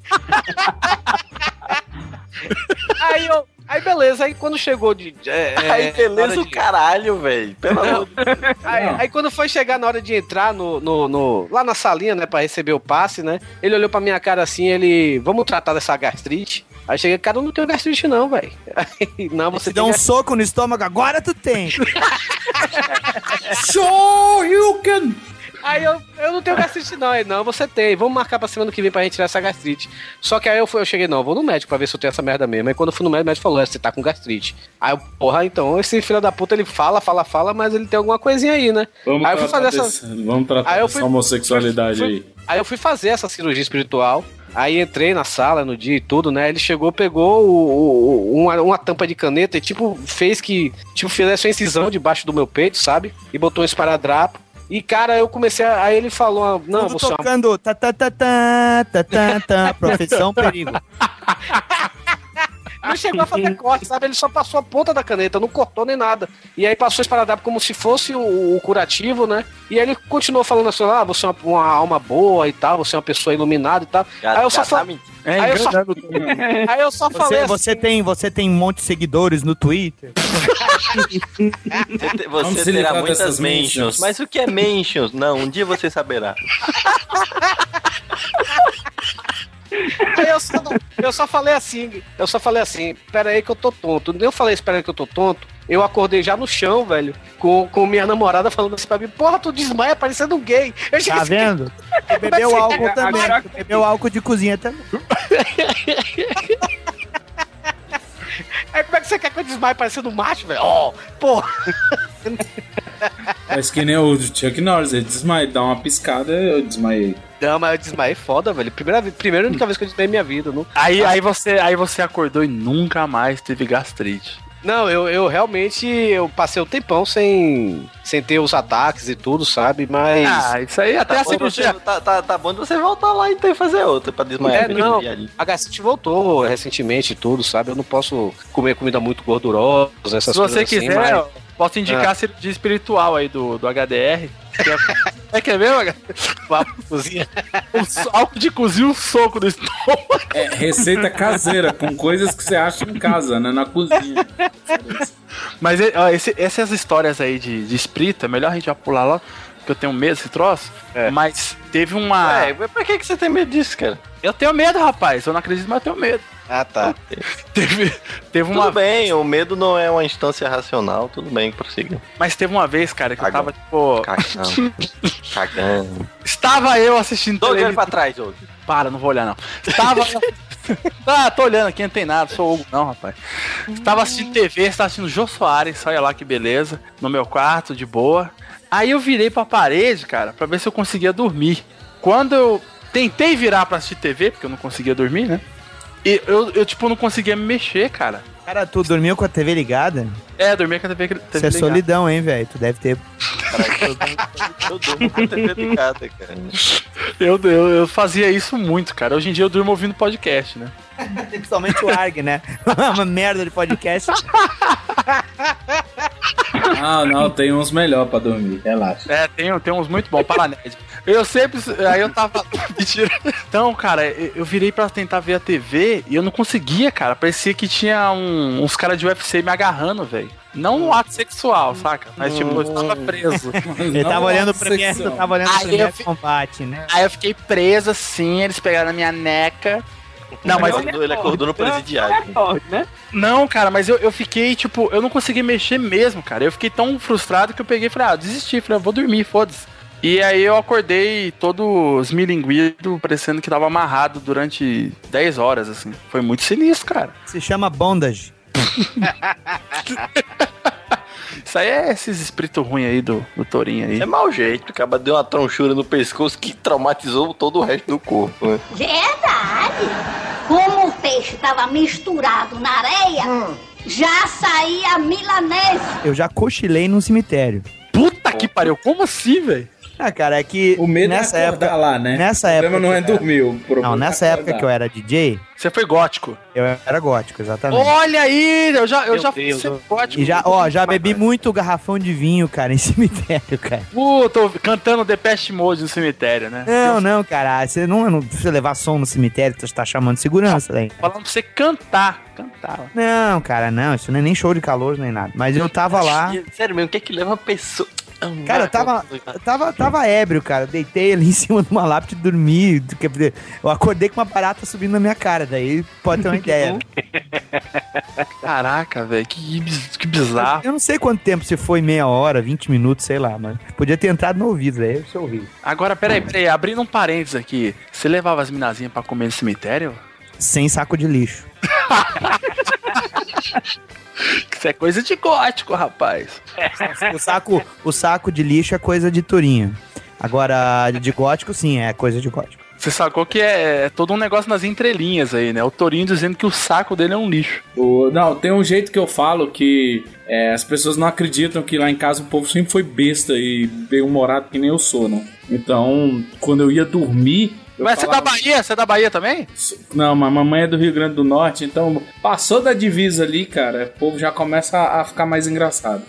aí eu. Aí beleza, aí quando chegou de. é, [laughs] é, Aí, beleza, hora o caralho, velho. Pelo amor de Deus. Aí, aí quando foi chegar na hora de entrar no, no, no- lá na salinha, né, pra receber o passe, né? Ele olhou pra minha cara assim, ele, vamos tratar dessa gastrite? Aí cheguei, cara, eu não tenho gastrite não, velho. Aí, Não, você Se dá um soco no estômago, agora tu tem. [laughs] Show you can! Aí eu, eu não tenho gastrite não, aí não, você tem. Vamos marcar pra semana que vem pra gente tirar essa gastrite. Só que aí eu, fui, eu cheguei, não, eu vou no médico pra ver se eu tenho essa merda mesmo. Aí quando eu fui no médico, o médico falou, é, você tá com gastrite. Aí eu, porra, então, esse filho da puta, ele fala, fala, fala, mas ele tem alguma coisinha aí, né? Vamos aí eu fui tratar, fazer essa... desse- vamos tratar Aí eu dessa fui- homossexualidade fui- aí. Aí eu fui fazer essa cirurgia espiritual. Aí entrei na sala no dia e tudo, né? Ele chegou, pegou o- o- uma, uma tampa de caneta e, tipo, fez que. Tipo, fizesse uma incisão debaixo do meu peito, sabe? E botou um esparadrapo. E, cara, eu comecei a. Aí ele falou: Não, Tudo você tocando tá, tá, tá, tá, tá, tá, tá, profissão [laughs] perigo. Não chegou a fazer corte, sabe? Ele só passou a ponta da caneta, não cortou nem nada. E aí passou esse esparadrapo como se fosse o, o curativo, né? E aí ele continuou falando assim: ah, você é uma, uma alma boa e tal, você é uma pessoa iluminada e tal. Já- aí eu só tá falei. mentindo. É, [laughs] aí, eu só, aí eu só falei Você, assim, você, tem, você tem um monte de seguidores no Twitter? Você, te- Vamos você terá muitas mentions. mentions. Mas o que é mentions? Não, um dia você saberá. [laughs] Aí eu só, eu só falei assim, eu só falei assim, pera aí que eu tô tonto. Eu falei, espera aí que eu tô tonto. Eu acordei já no chão, velho, com, com minha namorada falando assim pra mim, porra, tu desmaia parecendo um gay. Eu Tá vendo? Tu bebeu é álcool você- também. Agora- Tu bebeu álcool de cozinha também. [laughs] Aí como é que você quer que eu desmaie parecendo um macho, velho? Ó, porra. Mas que nem o Chuck Norris, ele desmaia, dá uma piscada, eu desmaiei. Não, mas eu desmaiei foda, velho. Primeira, primeira e única vez que eu desmaiei minha vida. Não, Aí, aí, você, aí você acordou e nunca mais teve gastrite. não eu, eu realmente eu passei um tempão sem, sem ter os ataques e tudo, sabe? Mas. Ah, isso aí até Tá a cirurgia. você, tá, tá, tá bom de você voltar lá então e fazer outra pra desmaiar. É, não, a gastrite voltou recentemente e tudo, sabe? Eu não posso comer comida muito gordurosa, essas Se você coisas assim, quiser, mas- eu posso indicar Ah. a cirurgia espiritual aí do, do HDR. que é- É que é mesmo, cozinha. [laughs] Um álcool de cozinha, um soco do estômago. É receita caseira, com coisas que você acha em casa, né? Na cozinha. Mas ó, esse- essas histórias aí de, de espírito, é melhor a gente já pular lá, porque eu tenho medo desse troço. Mas teve uma. É, mas pra que, que você tem medo disso, cara? Eu tenho medo, rapaz. Eu não acredito, mas eu tenho medo. Ah, tá. [laughs] Teve, teve Tudo uma. bem, o medo não é uma instância racional, tudo bem, prossiga. Mas teve uma vez, cara, que eu Cagão. tava, tipo. Cagão. [laughs] Cagando. Estava eu assistindo Tô olhando pra trás, Doug. Para, não vou olhar, não. Estava. ah, tô olhando aqui, não tem nada, sou o Hugo, não, rapaz. Estava assistindo TV, estava assistindo Jô Soares, olha lá que beleza, no meu quarto, de boa. Aí eu virei pra parede, cara, pra ver se eu conseguia dormir. Quando eu tentei virar pra assistir TV, porque eu não conseguia dormir, né? E eu, eu tipo, não conseguia me mexer, cara. Cara, tu dormiu com a TV ligada? É, dormia com a TV, TV Isso é ligada. solidão, hein, velho? Tu deve ter Eu durmo com TV ligada, cara. Eu, eu, eu fazia isso muito, cara. Hoje em dia eu durmo ouvindo podcast, né? [laughs] Principalmente o ARG, né? [laughs] Uma merda de podcast. Não, não, tem uns melhor pra dormir, relaxa. É, tem, tem uns muito bons, Paranerd. Eu sempre. Aí eu tava. [laughs] Mentira. Então, cara, eu virei pra tentar ver a TV e eu não conseguia, cara. Parecia que tinha um- uns caras de UFC me agarrando, velho. Não um ato sexual, saca? Mas tipo, eu tava preso. Ele tava olhando o Premier, eu tava olhando o Premier eu fi- Combate, né? Aí eu fiquei preso assim, eles pegaram a minha neca. Não, mas. Ele acordou no presidiário. né? Não, cara, mas eu, eu fiquei, tipo, eu não consegui mexer mesmo, cara. Eu fiquei tão frustrado que eu peguei e falei, ah, desisti, falei, eu vou dormir, foda-se. E aí eu acordei todo esmilinguido, parecendo que tava amarrado durante 10 horas, assim. Foi muito sinistro, cara. Se chama bondage. [laughs] Isso aí é esses espíritos ruins aí do, do Torinho aí. É mau jeito, o cara deu uma tronchura no pescoço que traumatizou todo o resto do corpo. Né? Verdade. Como o peixe estava misturado na areia, já saía milanese. Eu já cochilei num cemitério. Puta que pariu, como assim, velho? Ah, cara, é que O medo nessa é época, lá, né? nessa o época problema não é dormir, o problema Não, é nessa época que eu era DJ, Você foi gótico. eu era gótico, exatamente. Olha aí, eu já, eu Meu já Deus, fui eu- gótico. E já, ó, já bebi muito garrafão de vinho, cara, em [laughs] cemitério, cara. Puta, tô cantando Depeche Mode no cemitério, né? Não, não, cara, você não, não precisa levar som no cemitério, tu tá chamando de segurança, né? Falando pra você cantar. Cantar. Não, cara, não, isso não é nem show de calor, nem nada. Mas eu tava lá. Sério mesmo, o que é que leva a pessoa. Cara, eu tava, eu tava, tava ébrio, cara. Eu deitei ali [laughs] em cima de uma lápide e dormi. Eu acordei com uma barata subindo na minha cara. Daí pode ter uma ideia. [laughs] Caraca, velho, que, que bizarro. Eu não sei quanto tempo, se foi meia hora, 20 minutos, sei lá, mas podia ter entrado no ouvido, aí eu sou ouvido. Agora, peraí, peraí, abrindo um parênteses aqui. Você levava as minazinhas pra comer no cemitério? Sem saco de lixo. [laughs] Isso é coisa de gótico, rapaz. O saco, o saco de lixo é coisa de turinho. Agora, de gótico, sim, é coisa de gótico. Você sacou que é, é todo um negócio nas entrelinhas aí, né? O Torinho dizendo que o saco dele é um lixo. O- não, tem um jeito que eu falo que é, as pessoas não acreditam que lá em casa o povo sempre foi besta e bem-humorado que nem eu sou, né? Então, quando eu ia dormir. Eu Mas você é da falava- Bahia? Você é da Bahia também? Não, mas mamãe é do Rio Grande do Norte, então passou da divisa ali, cara, o povo já começa a, ficar mais engraçado.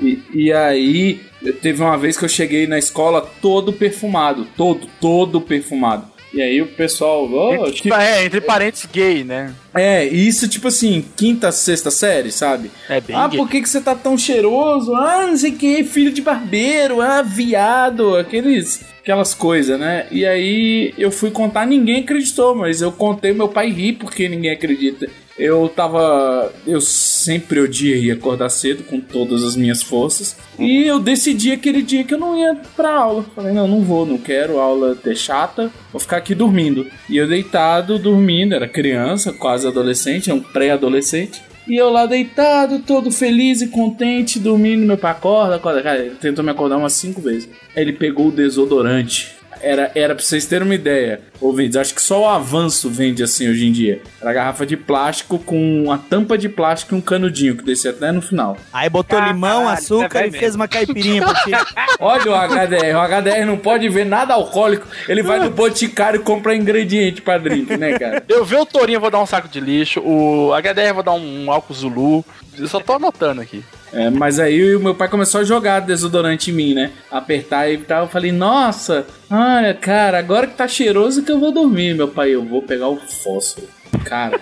E, e aí, teve uma vez que eu cheguei na escola todo perfumado, todo, todo perfumado. E aí o pessoal, "Oh, que- É, entre parênteses gay, né? é, isso tipo assim, quinta, sexta série, sabe? É bem Ah, gay. por que, que você tá tão cheiroso? Ah, não sei o que, filho de barbeiro, ah, viado, aqueles, aquelas coisas, né? E aí eu fui contar, ninguém acreditou, mas eu contei, meu pai ri porque ninguém acredita. Eu tava. Eu sempre odiei acordar cedo com todas as minhas forças. E eu decidi aquele dia que eu não ia pra aula. Falei, não, não vou, não quero aula ter chata, vou ficar aqui dormindo. E eu deitado, dormindo, era criança, quase adolescente, é um pré-adolescente. E eu lá deitado, todo feliz e contente, dormindo, meu pai acorda, acorda. Cara, ele tentou me acordar umas cinco vezes. Aí ele pegou o desodorante. Era, era pra vocês terem uma ideia, ouvintes. Acho que só o avanço vende assim hoje em dia. Era garrafa de plástico com uma tampa de plástico e um canudinho que descia até no final. Aí botou limão, açúcar e fez uma caipirinha pra ti. [laughs] Olha o HDR. O HDR não pode ver nada alcoólico. Ele vai no boticário e compra ingrediente pra drink, né, cara? Eu ver o Torinho, vou dar um saco de lixo. O HDR, eu vou dar um álcool Zulu. Eu só tô anotando aqui. É, mas aí o meu pai começou a jogar desodorante em mim, né? Apertar e tal. Eu falei, nossa, olha, cara, agora que tá cheiroso que eu vou dormir. Meu pai, eu vou pegar o fósforo. Cara,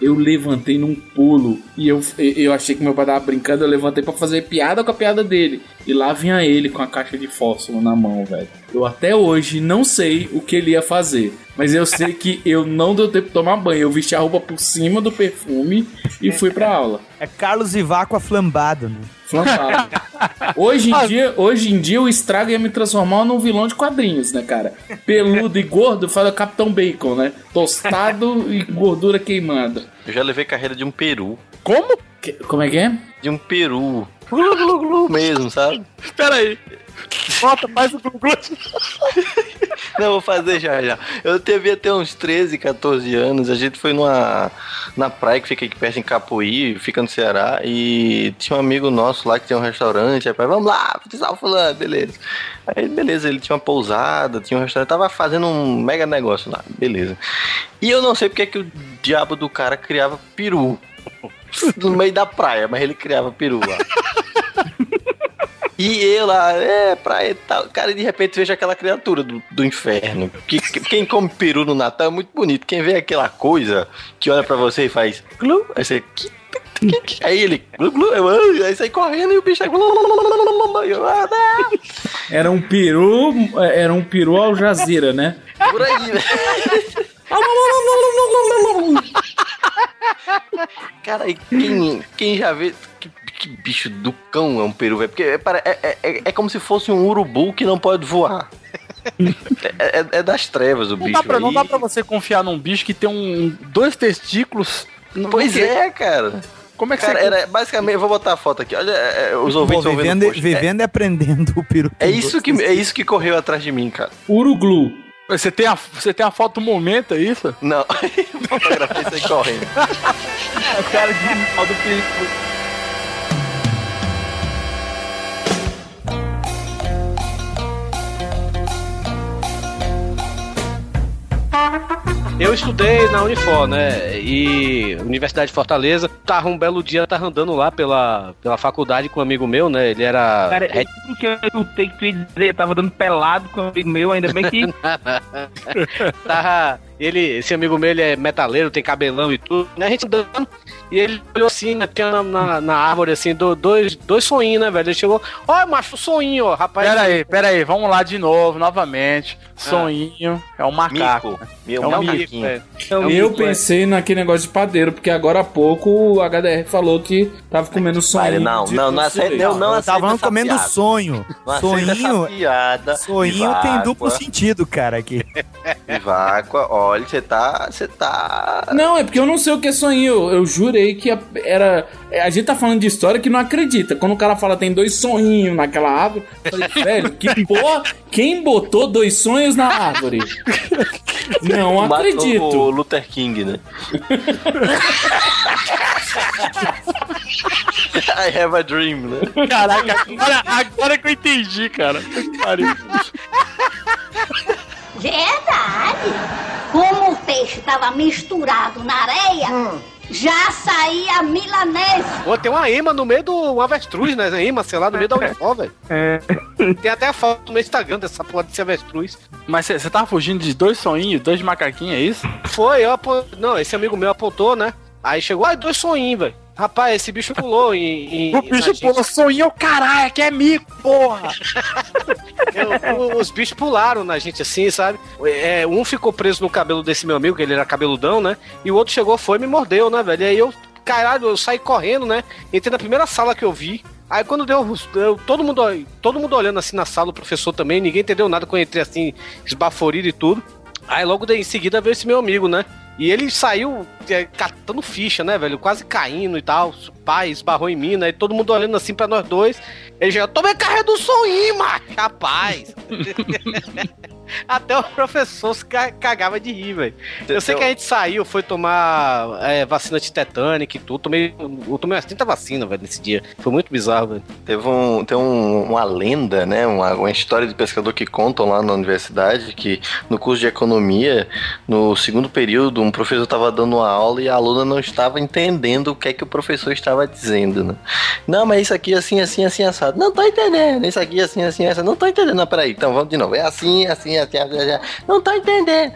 eu levantei num pulo e eu, eu achei que meu pai tava brincando. Eu levantei pra fazer piada com a piada dele. E lá vinha ele com a caixa de fósforo na mão, velho. Eu até hoje não sei o que ele ia fazer. Mas eu sei que eu não deu tempo de tomar banho. Eu vesti a roupa por cima do perfume e fui pra aula. É Carlos Ivaco aflambado, né? Flambado. [laughs] Hoje em dia, hoje em dia o estrago ia me transformar num vilão de quadrinhos, né, cara? Peludo e gordo, fala Capitão Bacon, né? Tostado e gordura queimada. Eu já levei carreira de um peru. Como? como é que é? De um peru. Glu, glu, glu mesmo, sabe? Pera aí. Volta, faz o Google. Não, vou fazer já já. Eu devia ter uns 13, 14 anos. A gente foi numa na praia que fica aqui perto em Capuí, fica no Ceará, e tinha um amigo nosso lá que tem um restaurante. Aí, pai, vamos lá, futsal fulano, beleza. Aí, beleza, ele tinha uma pousada, tinha um restaurante, tava fazendo um mega negócio lá, beleza. E eu não sei porque que o diabo do cara criava peru no meio da praia, mas ele criava peru lá. E eu lá, é, praia e tal. Cara, e de repente vejo aquela criatura do, do inferno. Que, que- quem come peru no Natal é muito bonito. Quem vê aquela coisa que olha pra você e faz glu, aí você. "Que- que- que-" Aí ele, glu, glu, eu, "Ah", aí sai correndo e o bicho "Ah, não." Era um peru, era um peru Al Jazeera, né? Por aí, né? [laughs] Cara, e quem, quem já vê. Que, que bicho do cão é um peru, velho? Porque é, é, é, é- é como se fosse um urubu que não pode voar. É, é- é das trevas o Não bicho. dá, pra, não aí. dá pra você confiar num bicho que tem um, dois testículos. Pois Não- é, cara. Como é que Cara, você. era basicamente, eu vou botar a foto aqui. Olha, é, os ouvintes Pô, vivendo, vivendo e aprendendo o peru. É, é isso que, é isso que correu atrás de mim, cara. Uruglu. Você tem a, você tem a foto do momento, é isso? Não, [laughs] fotografei isso aí correndo. O [laughs] cara de mal do perigo. [laughs] Eu estudei na Unifor, né? E Universidade de Fortaleza. Tava um belo dia, tava andando lá pela, pela faculdade com um amigo meu, né? Ele era. Cara, eu juro que eu escutei que dizer, eu tava dando pelado com um amigo meu, ainda bem que. [laughs] tava. Ele, esse amigo meu, ele é metaleiro, tem cabelão e tudo. Né? A gente andando. E ele olhou assim, né? Tinha na, na, na árvore, assim, do- dois, dois sonhinhos, né, velho? Ele chegou. Olha, macho, sonhinho, ó, rapaz. Pera aí, pera aí, vamos lá de novo, novamente. Sonhinho, é um macaco. Mico. né? Meu é um macaquinho. mico, é. Eu pensei naquele negócio de padeiro, porque agora há pouco o HDR falou que tava comendo sonho. não, não, não aceita- leite. não, não Eu tava comendo piada. sonho. Não Sonhinho, piada. sonhinho tem duplo sentido, cara, aqui. Váqua, olha, você tá. Você tá. Não, é porque eu não sei o que é sonho. Eu, eu que a- era. A gente tá falando de história que não acredita. Quando o cara fala tem dois sonhinhos naquela árvore, eu falei, [laughs] velho, que porra? Quem botou dois sonhos na árvore? Não Matou acredito. O Luther King, né? [laughs] I have a dream, né? Caraca, agora, agora que eu entendi, cara. Pariu. Verdade. Como o peixe estava misturado na areia, já saía a milanese. Pô, tem uma ema no meio do um avestruz, né? Ema, sei lá, no meio da Unifor, velho. Tem até a foto no meu Instagram dessa porra desse avestruz. Mas você tava fugindo de dois sonhinhos, dois macaquinhos, é isso? Foi, eu apo... Não, esse amigo meu apontou, né? Aí chegou, ai, dois sonhinhos, velho. Rapaz, esse bicho pulou em. em [laughs] O bicho pulou sonhinho, o caralho, que é mico, porra! [laughs] Eu- os bichos pularam na gente assim, sabe? É, um ficou preso no cabelo desse meu amigo, que ele era cabeludão, né? E o outro chegou, foi e me mordeu, né, velho? E aí eu, caralho, eu saí correndo, né? Entrei na primeira sala que eu vi. Aí quando deu, deu todo, mundo, todo mundo olhando assim na sala, o professor também, ninguém entendeu nada quando eu entrei assim, esbaforido e tudo. Aí logo em seguida veio esse meu amigo, né? E ele saiu é, catando ficha, né, velho? Quase caindo e tal. O pai esbarrou em mim, né? Todo mundo olhando assim pra nós dois. Ele já, tomei carreira do sonho, macho! Rapaz! [laughs] Até o professor se ca- cagava de rir, velho. Eu sei que a gente saiu, foi tomar é, vacina de tetânica e tudo. Tomei, eu tomei umas 30 vacinas, velho, nesse dia. Foi muito bizarro, velho. Teve um, tem um- uma lenda, né? Uma, uma história de pescador que contam lá na universidade que no curso de economia, no segundo período, um professor estava dando uma aula e a aluna não estava entendendo o que é que o professor estava dizendo, né? Não, mas isso aqui é assim, assim, assim, assado. Não tô entendendo. Isso aqui é assim, assim, assado. Não tô entendendo. Não, peraí. Então vamos de novo. É assim, assim. Não tô entendendo.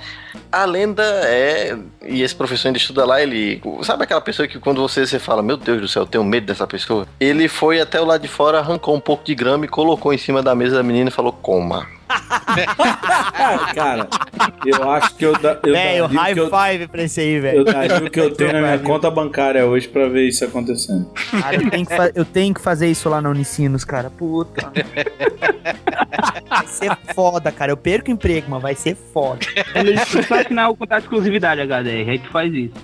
A lenda é. E esse professor ainda estuda lá, ele. Sabe aquela pessoa que quando você, você fala, meu Deus do céu, eu tenho medo dessa pessoa? Ele foi até o lado de fora, arrancou um pouco de grama e colocou em cima da mesa da menina e falou, coma. [laughs] Cara, eu acho que eu, da, eu Velho, high que eu- five pra esse aí, velho. Eu daria o que eu tenho na minha conta bancária hoje pra ver isso acontecendo. Cara, eu tenho, eu tenho que fazer isso lá na Unicinos, cara. Puta. Vai ser foda, cara. Eu perco o emprego, mas vai ser foda. Ele só assinar o contrato de exclusividade, HDR, aí tu faz isso.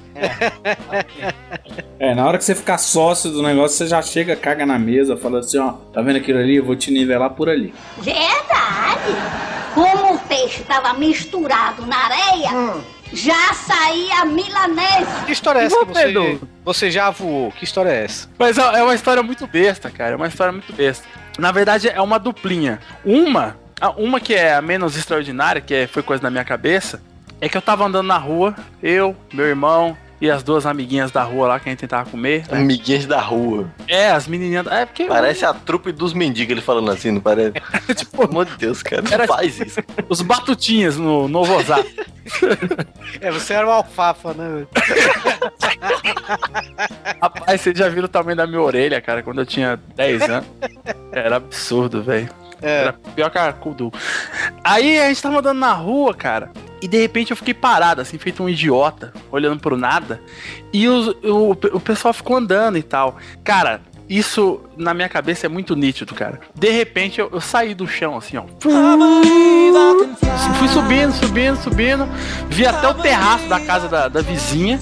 É, na hora que você ficar sócio do negócio, você já chega, caga na mesa, fala assim, ó, tá vendo aquilo ali? Eu vou te nivelar por ali. Verdade. Como o peixe estava misturado na areia, já saía a milanesa. Que história é essa que você, você já voou? Que história é essa? Mas é é uma história muito besta, cara. É uma história muito besta. Na verdade, é uma duplinha. Uma, a- uma que é a menos extraordinária, que é- foi coisa na minha cabeça, é que eu tava andando na rua, eu, meu irmão e as duas amiguinhas da rua lá que a gente tentava comer. né? Amiguinhas da rua. É, as menininhas. É porque. Parece a trupe dos mendigos ele falando assim, não parece? [laughs] tipo, pelo amor de Deus, cara. Não Era- faz isso. [laughs] Os batutinhas no Novo Osasco. [laughs] É, você era um alfafa, né? Rapaz, vocês já viram o tamanho da minha orelha, cara, quando eu tinha 10 anos. Era absurdo, velho. Era pior que a Kudu. Aí a gente tava andando na rua, cara. E de repente eu fiquei parado, assim, feito um idiota, olhando pro nada. E os- o, o pessoal ficou andando e tal. Cara, isso na minha cabeça é muito nítido, cara. De repente eu, eu saí do chão, assim, ó. Fui subindo, subindo, subindo. Vi até o terraço da casa da, da vizinha.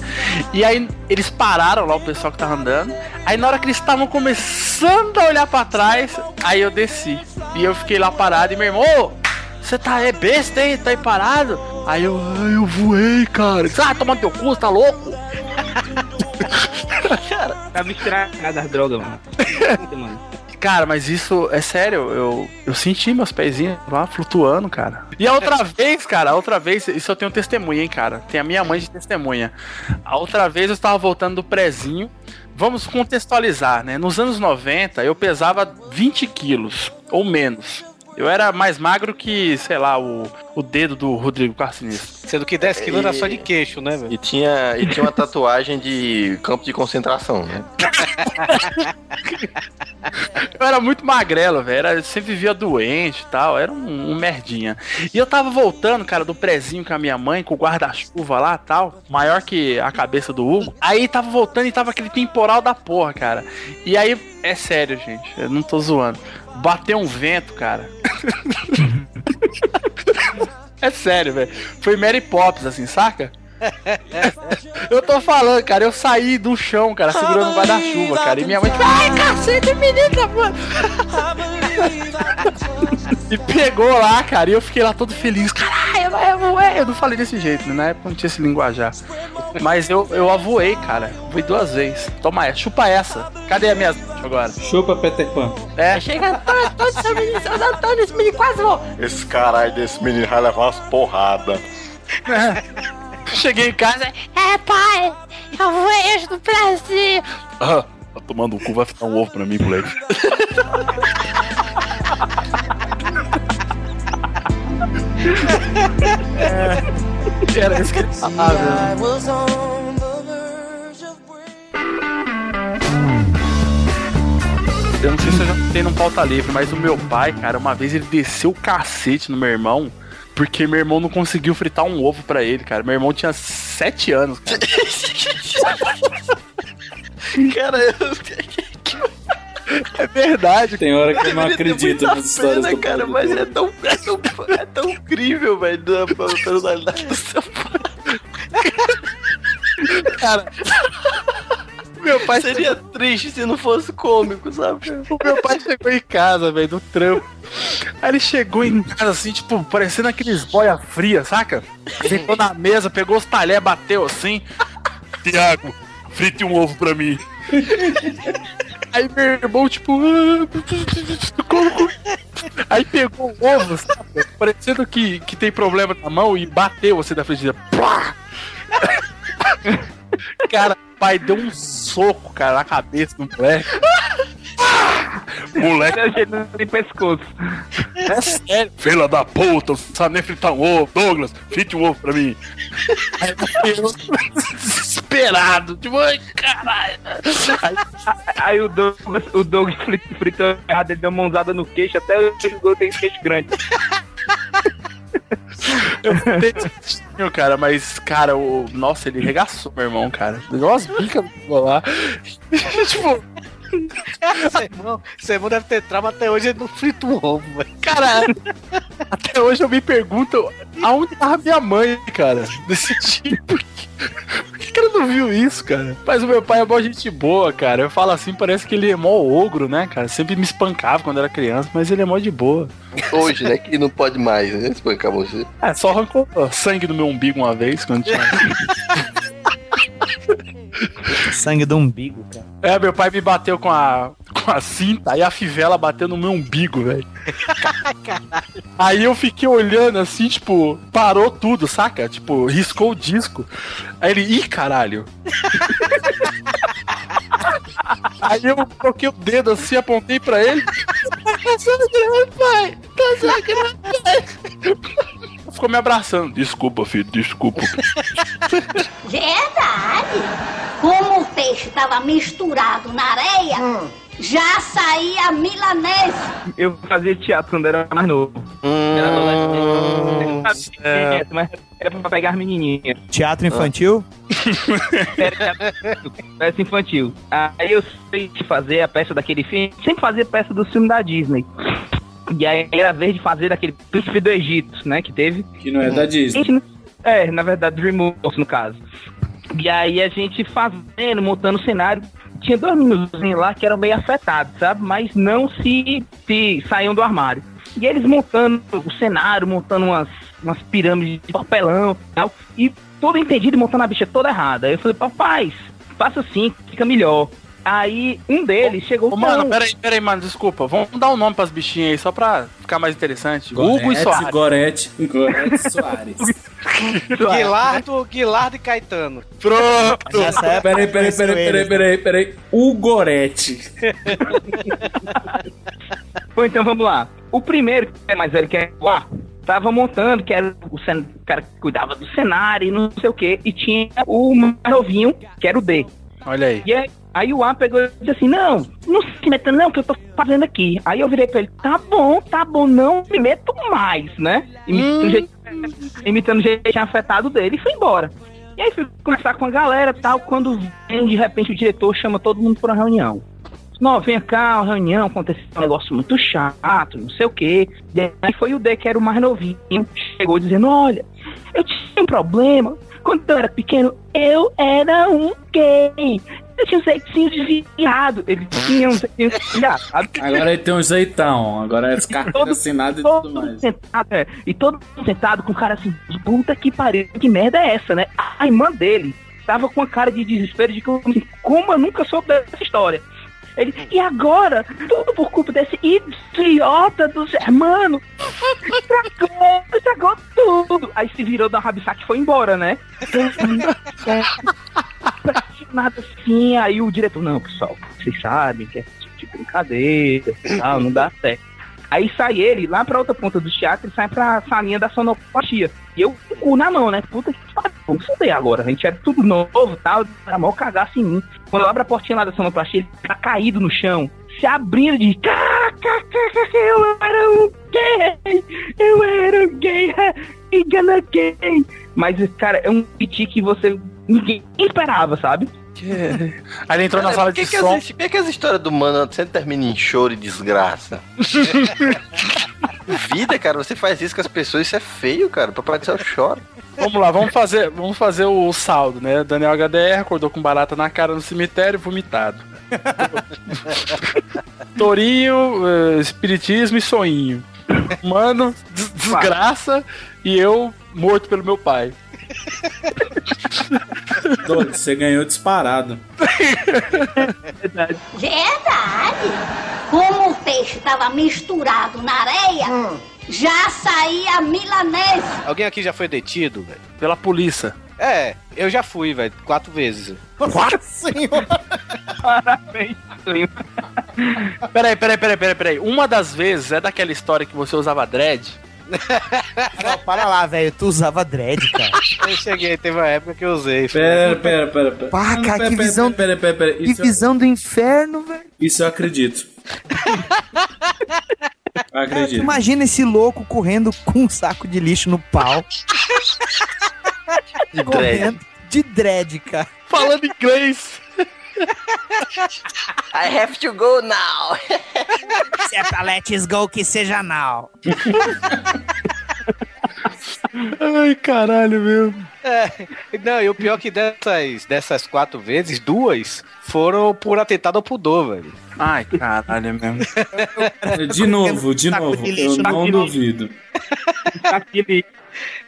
E aí eles pararam lá, o pessoal que tava andando. Aí na hora que eles estavam começando a olhar pra trás, aí eu desci. E eu fiquei lá parado e meu irmão, ô, você tá é besta, hein? Tá aí parado? Aí eu, eu voei, cara. Ah, toma teu cu, você tá louco? [laughs] Tá misturado das drogas, mano. mano. Cara, mas isso é sério, eu, eu senti meus pezinhos lá flutuando, cara. E a outra vez, cara, a outra vez, isso eu tenho testemunha, hein, cara. Tem a minha mãe de testemunha. A outra vez eu estava voltando do prezinho. Vamos contextualizar, né? Nos anos 90 eu pesava 20 quilos ou menos. Eu era mais magro que, sei lá, o, o dedo do Rodrigo Carcinista. Sendo que 10 quilos era só de queixo, né, velho? E tinha, e tinha uma tatuagem de campo de concentração, né? Eu era muito magrelo, velho. Sempre vivia doente e tal. Era um, um merdinha. E eu tava voltando, cara, do prezinho com a minha mãe, com o guarda-chuva lá tal. Maior que a cabeça do Hugo. Aí tava voltando e tava aquele temporal da porra, cara. E aí, é sério, gente. Eu não tô zoando. Bateu um vento, cara. [laughs] é sério, velho. Foi Mary Poppins, assim, saca? Eu tô falando, cara, eu saí do chão, cara, segurando o guarda-chuva, cara. E minha mãe, ai, cacete, menina, mano. [laughs] E pegou lá, cara, e eu fiquei lá todo feliz. Caralho, eu, eu, eu não falei desse jeito, né? Na época não tinha esse linguajar. Mas eu, eu avoei, cara. Voei duas vezes. Toma essa, chupa essa. Cadê a minha agora? Chupa Peter Pan. É. Chega, Antônio, todo seu menino, seu Antônio, esse menino quase voou. Esse caralho desse menino vai levar umas porradas. Cheguei em casa. É, pai, eu voei hoje no Brasil. Ah, tá tomando o cu, vai ficar um ovo pra mim, moleque. é, era isso que ele falava. Eu não sei se eu já tem no pauta livre, mas o meu pai, cara, uma vez ele desceu o cacete no meu irmão. Porque meu irmão não conseguiu fritar um ovo pra ele, cara. Meu irmão tinha 7 anos, cara. [laughs] [laughs] Cara, eu... É verdade. Tem hora que eu não acredito nas histórias pena, do cara, Paulo mas é tão, é tão, é tão incrível, velho, da da personalidade do seu Cara, meu pai Seria triste se não fosse cômico, sabe? O meu pai chegou em casa, velho, do trampo. Aí ele chegou em casa assim, tipo, parecendo aqueles boia fria, saca? Sentou na mesa, pegou os talheres, bateu assim. [laughs] Tiago, frite um ovo pra mim. [laughs] Aí meu irmão, tipo. "Ah, como- como?" Aí pegou o ovo, sabe? Parecendo que, que tem problema na mão e bateu assim da frigideira. [laughs] Cara, pai deu um soco, cara, na cabeça do moleque. Moleque. não tem pescoço. É sério. Fila da puta, não sabe nem fritar um ovo. Douglas, frite um ovo pra mim. Aí eu desesperado, tipo, ai, caralho. Aí, aí o Douglas, o Douglas frit- fritou errado, ele deu uma mãozada no queixo, até o Douglas tem queixo grande. Eu cara, mas, cara, o. Nossa, ele regaçou, meu irmão, cara. Deu umas bicas lá. [laughs] tipo, [laughs] Seu irmão, seu irmão deve ter trauma até hoje, ele não frita um ovo, velho. cara, até hoje eu me pergunto aonde tava minha mãe, cara. Desse tipo. Por que, que ela não não viu isso, cara? Mas o meu pai é mó gente boa, cara. Eu falo assim, parece que ele é mó ogro, né, cara? Sempre me espancava quando era criança, mas ele é mó de boa. Hoje, né? Que não pode mais, né? Espancar você. É, só arrancou sangue do meu umbigo uma vez, quando tinha... Sangue do umbigo, cara. É, meu pai me bateu com a, com a cinta e a fivela bateu no meu umbigo, velho. [laughs] Aí eu fiquei olhando assim, tipo, parou tudo, saca? Tipo, riscou o disco. Aí ele, ih, caralho. [laughs] Aí eu coloquei o dedo assim, apontei pra ele. [laughs] Tá sangrando, pai! Tá sangrando, pai! Ficou me abraçando. Desculpa, filho, desculpa. [laughs] Verdade. Como o peixe estava misturado na areia, já saía milanese. Eu fazia teatro quando era mais novo. Era adolescente. é. Mas era pra pegar as menininhas. Teatro infantil? Peça infantil. Aí eu sei fazer a peça daquele filme. Sempre fazia peça do filme da Disney. E aí era a vez de fazer daquele príncipe do Egito, né? Que teve. Que não é da Disney. É, na verdade, Dreamworks, no caso. E aí a gente fazendo, montando o cenário. Tinha dois meninos lá que eram meio afetados, sabe? Mas não se, se saíam do armário. E eles montando o cenário, montando umas, umas pirâmides de papelão e tal. E todo entendido montando a bicha toda errada. Aí eu falei, papai, faça assim, fica melhor. Aí um deles chegou Ô, mano, peraí, peraí, mano, desculpa. Vamos dar um nome pras bichinhas aí, só pra ficar mais interessante. Hugo e Soares. Gorete, Gorete [laughs] Soares. Guilardo, Guilardo e Caetano. Pronto. Nessa época, Peraí, peraí, peraí, peraí, peraí, peraí. O Gorete. [laughs] Pô, então vamos lá. O primeiro, que é mais velho, que é o A, tava montando, que era o, cen- o cara que cuidava do cenário e não sei o que, e tinha o mais novinho, que era o D. Olha aí. E aí, aí o A pegou e disse assim: Não, não se meta, não, que eu tô fazendo aqui. Aí eu virei pra ele: Tá bom, tá bom, não me meto mais, né? Imitando o jeito, imitando o jeito afetado dele e fui embora. E aí fui conversar com a galera e tal. Quando vem, de repente, o diretor chama todo mundo pra uma reunião. Não, vem cá, uma reunião, aconteceu um negócio muito chato, não sei o quê. E aí foi o D, que era o mais novinho, chegou dizendo, olha, eu tinha um problema. Quando eu era pequeno, eu era um gay. Eu tinha um jeitinho desviado. Ele tinha um jeitinho desviado. Agora ele tem um jeitão. Agora é descarga assinado e tudo mais. Sentado, é, e todo mundo sentado com o cara assim, puta que pariu, que merda é essa, né? A irmã dele tava com a cara de desespero de como, assim, como eu nunca soube dessa história. Ele, e agora? Tudo por culpa desse idiota do Germano. Estragou, estragou tudo. Aí se virou da rabisaca e foi embora, né? [laughs] Nada assim. Aí o diretor, não, pessoal, vocês sabem que é tipo de brincadeira tal, não dá certo. Aí sai ele lá pra outra ponta do teatro e sai pra salinha da sonoplastia. E eu com o cu na mão, né? Puta que pariu, vamos foder agora. A gente era tudo novo tal, era mó cagaço em mim. Quando eu abro a portinha lá da sonoplastia, ele tá caído no chão, se abrindo de. "Caraca, Eu era um gay! Eu era um gay! Engana gay! Mas, cara, é um piti que você. ninguém esperava, sabe? Aí ele entrou na Cara, sala por que de que som. As, por que, as histórias do mano sempre terminam em choro e desgraça? [laughs] Vida, cara, você faz isso com as pessoas, isso é feio, cara. Papai do céu chora. Vamos lá, vamos fazer, vamos fazer o saldo, né? Daniel HDR acordou com barata na cara no cemitério, vomitado. [laughs] Torinho, eh, espiritismo e sonhinho. Mano, des- desgraça e eu morto pelo meu pai. [laughs] Você ganhou disparado. Verdade. Como o peixe estava misturado na areia, já saía milanese. Alguém aqui já foi detido, velho? Pela polícia. É, eu já fui, velho, quatro vezes. Quatro, [laughs] senhor? Parabéns, Peraí, peraí, peraí, peraí, peraí. Uma das vezes é daquela história que você usava dread. Não, para lá, velho. Tu usava dread, cara. Eu cheguei, teve uma época que eu usei. Pera, pera, pera. pera. Pá, cara, pera, que pera, visão- Pera, pera, pera. Que Isso, eu- visão do inferno, velho. isso eu acredito. [laughs] Cara, Acredito. imagina esse louco correndo com um saco de lixo no pau. De correndo de dread, cara. Falando inglês. I have to go now. Se é pra let's go, que seja now. Ai, caralho, meu. É, não, e o pior que dessas, dessas quatro vezes, duas foram por atentado ao pudor, velho. Ai, caralho mesmo. [laughs] De novo, de novo. de lixo Eu não duvido.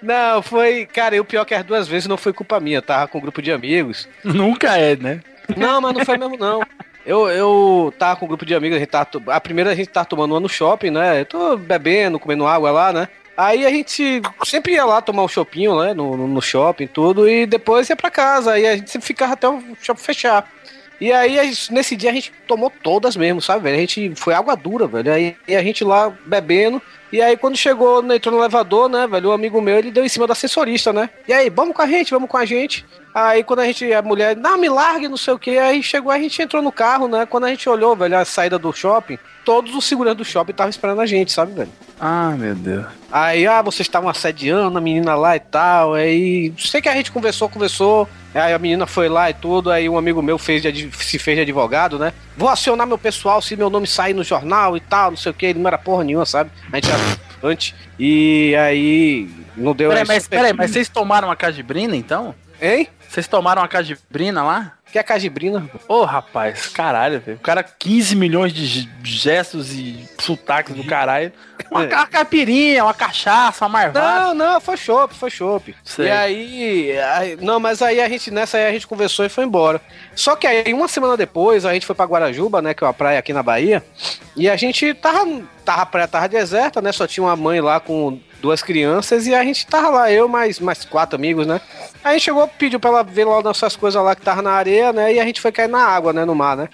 Não, foi. Cara, e o pior que as duas vezes não foi culpa minha, eu tava com um grupo de amigos. Nunca é, né? Não, mas não foi mesmo, não. Eu, eu tava com um grupo de amigos, a gente tava. A primeira a gente tava tomando uma no shopping, né? Eu tô bebendo, comendo água lá, né? Aí a gente sempre ia lá tomar um chopinho, né? No, no, shopping tudo, e depois ia pra casa. Aí a gente sempre ficava até o shopping fechar. E aí, gente- nesse dia, a gente tomou todas mesmo, sabe, velho? A gente foi água dura, velho. Aí a gente lá bebendo. E aí, quando chegou, entrou no elevador, né, velho? O amigo meu, ele deu em cima da assessorista, né? E aí, vamos com a gente, vamos com a gente. Aí, quando a gente, a mulher, não, me largue, não sei o que. Aí chegou, a gente entrou no carro, né? Quando a gente olhou, velho, a saída do shopping, todos os seguranças do shopping estavam esperando a gente, sabe, velho? Ah, meu Deus. Aí, ah, vocês estavam assediando a menina lá e tal. Aí, sei que a gente conversou, conversou. Aí a menina foi lá e tudo. Aí um amigo meu fez de se fez de advogado, né? Vou acionar meu pessoal se meu nome sair no jornal e tal, não sei o que. Ele não era porra nenhuma, sabe? A gente era antes. E aí, não deu Peraí, mas, peraí, mas vocês tomaram uma cajibrina, então? Hein? Vocês tomaram uma cajibrina lá? Que é cajibrina? Ô, rapaz, caralho, velho. O cara, 15 milhões de ge- gestos e sotaques do caralho. Uma, ca- caipirinha, uma cachaça, uma marvada. Não, não, foi chopp, foi chopp. Sei. E aí, aí- Não, mas aí a gente, nessa aí a gente conversou e foi embora. Só que aí, uma semana depois, a gente foi pra Guarajuba, né? Que é uma praia aqui na Bahia. E a gente tava. tava a praia tava deserta, né? Só tinha uma mãe lá com duas crianças e a gente tava lá, eu mais, mais quatro amigos, né? Aí a gente chegou, pediu pra ela ver lá nossas coisas lá que tava na areia, né? E a gente foi cair na água, né? No mar, né?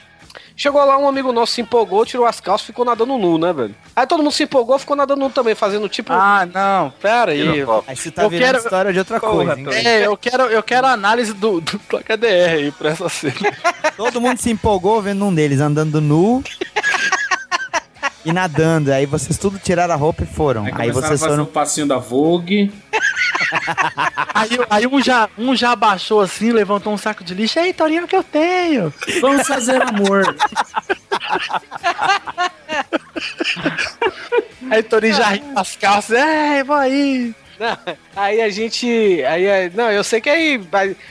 Chegou lá, um amigo nosso se empolgou, tirou as calças ficou nadando nu, né, velho? Aí todo mundo se empolgou, ficou nadando nu também, fazendo tipo. Ah, não, pera aí. Aí você tá virando história de outra coisa, hein? É, eu quero, eu quero a análise do, do HDR aí pra essa cena. Todo mundo se empolgou vendo um deles andando nu [laughs] e nadando. Aí vocês tudo tiraram a roupa e foram. Aí, Começaram vocês a fazer foram. o passinho da Vogue. [laughs] Aí, aí um, já, um já abaixou assim, levantou um saco de lixo. Ei, Torinho, o que eu tenho? Vamos fazer amor. Aí Torinho já riu as calças. Ei, vou aí. Não, aí a gente. Aí, aí- não, eu sei que aí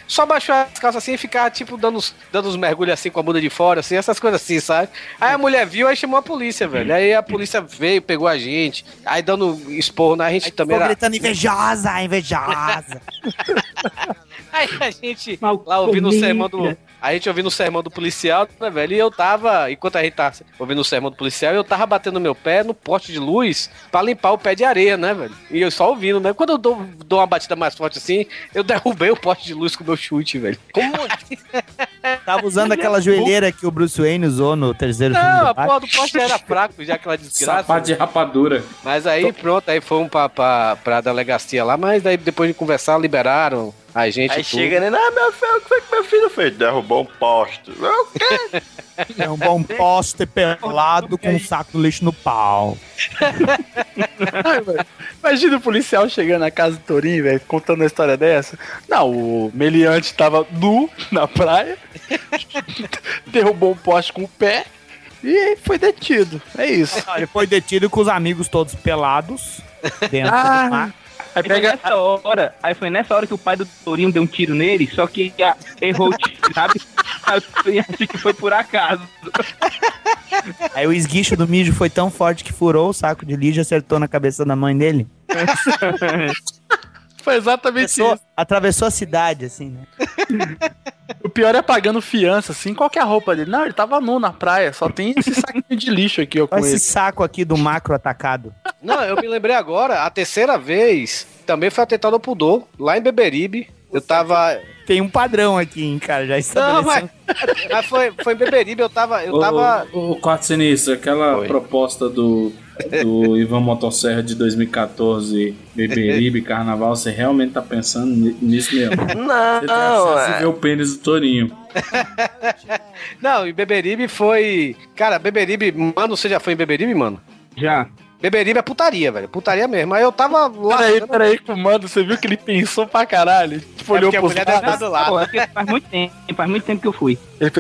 só baixar as calças assim e ficar, tipo, dando, os- dando os mergulhos assim com a bunda de fora, assim, essas coisas assim, sabe? Aí a mulher viu, aí chamou a polícia, velho. Aí a polícia veio, pegou a gente, aí dando esporro na gente também. Ficou Era... gritando invejosa, invejosa. [laughs] Aí a gente lá ouvindo o sermão do. A gente ouvindo o sermão do policial, né, velho? E eu tava, enquanto a gente tava ouvindo o sermão do policial, eu tava batendo meu pé no poste de luz pra limpar o pé de areia, né, velho? E eu só ouvindo, né? Quando eu dou, dou uma batida mais forte assim, eu derrubei o poste de luz com o meu chute, velho. Como? Tava usando aquela joelheira que o Bruce Wayne usou no terceiro filme Não, a porra do poste era fraco, já aquela desgraça. Sapato de rapadura. Mas aí pronto, aí fomos pra, pra, pra delegacia lá, mas daí depois de conversar, liberaram a gente. Aí tudo. chega, né? Ah, meu filho, o que foi que meu filho fez? Derrubou um poste. O quê? [laughs] É um bom poste pelado com um saco de lixo no pau. [laughs] Imagina o policial chegando na casa do Torinho, velho, contando uma história dessa. Não, o meliante tava nu na praia, [laughs] derrubou um poste com o pé e foi detido. É isso. Ele foi detido com os amigos todos pelados dentro Ah. do mar. Aí foi nessa hora, aí foi nessa hora que o pai do Torinho deu um tiro nele, só que ah, errou o tiro, sabe? [laughs] Aí o Torinho acha que foi por acaso. Aí o esguicho do mijo foi tão forte que furou o saco de lixo e acertou na cabeça da mãe dele. [laughs] Foi exatamente isso. Atravessou a cidade, assim, né? O pior é pagando fiança, assim. Qual que é a roupa dele? Não, ele tava nu na praia, só tem esse saquinho de lixo aqui, ó, com Olha esse ele. saco aqui do macro atacado. Não, eu me lembrei agora, a terceira vez também foi atentado ao pudor, lá em Beberibe. Eu tava. Tem um padrão aqui, hein, cara, já Não, mas, estabeleceu. mas foi, foi em Beberibe, eu tava. Eu tava. O, o Quarto Sinistro, aquela proposta do, do [laughs] Ivan Motosserra de 2014, Beberibe, Carnaval, você realmente tá pensando ni- nisso mesmo? Não, Você de é. ver o pênis do Torinho. Não, em Beberibe foi. Cara, Beberibe, mano, você já foi em Beberibe, mano? Já. Beberibe é putaria, velho. Putaria mesmo. Aí eu tava lá. Peraí, peraí, que o mano, você viu que ele pensou pra caralho? Tipo, É olhou pros mulher deve estar do lado. É faz muito tempo, faz muito tempo que eu fui. É,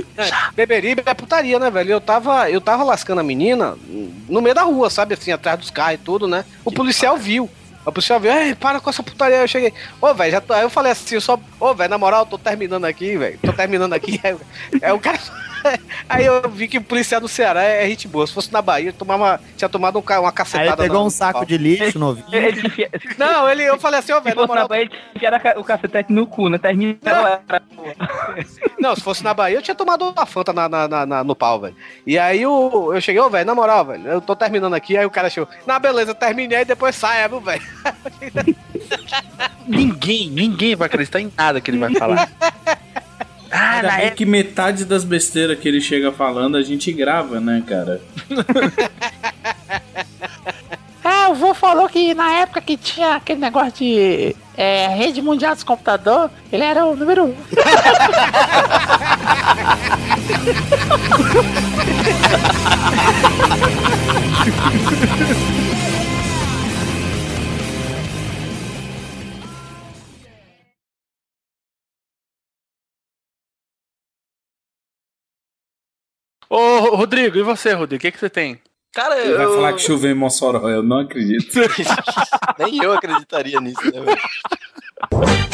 Beberibe é putaria, né, velho? Eu tava, eu tava lascando a menina no meio da rua, sabe? Assim, atrás dos carros e tudo, né? O policial viu. A polícia viu, ei, para com essa putaria. Eu cheguei, ô, velho, já tô. Aí eu falei assim, eu só, ô, velho, na moral, eu tô terminando aqui, velho. Tô terminando aqui. Aí, [laughs] aí o cara. [laughs] Aí eu vi que o policial do Ceará é gente boa. Se fosse na Bahia, eu tomava, tinha tomado um, uma Aí cacetada. ele pegou um saco de lixo novinho. [laughs] Não, ele, eu falei assim, ô, Se velho, na fosse na moral. Bahia, ele o cacetete no cu, né? Termina. [laughs] Não, se fosse na Bahia, eu tinha tomado uma Fanta na, na- na- na- no pau, velho. E aí o, eu cheguei, ô, velho, na moral, velho, eu tô terminando aqui. Aí o cara chegou, na beleza, eu terminei e depois saia, viu, velho? Ninguém, ninguém vai acreditar em nada que ele vai falar. Ah, Ainda bem época. que metade das besteiras que ele chega falando a gente grava, né, cara? [laughs] Ah, o vô falou que na época que tinha aquele negócio de é, rede mundial dos computadores, ele era o número um. [laughs] Ô, Rodrigo, e você, Rodrigo? O que, que você tem? Cara, Ele vai eu... falar que choveu em Mossoró, eu não acredito. [laughs] Nem eu acreditaria nisso, né, velho? [laughs]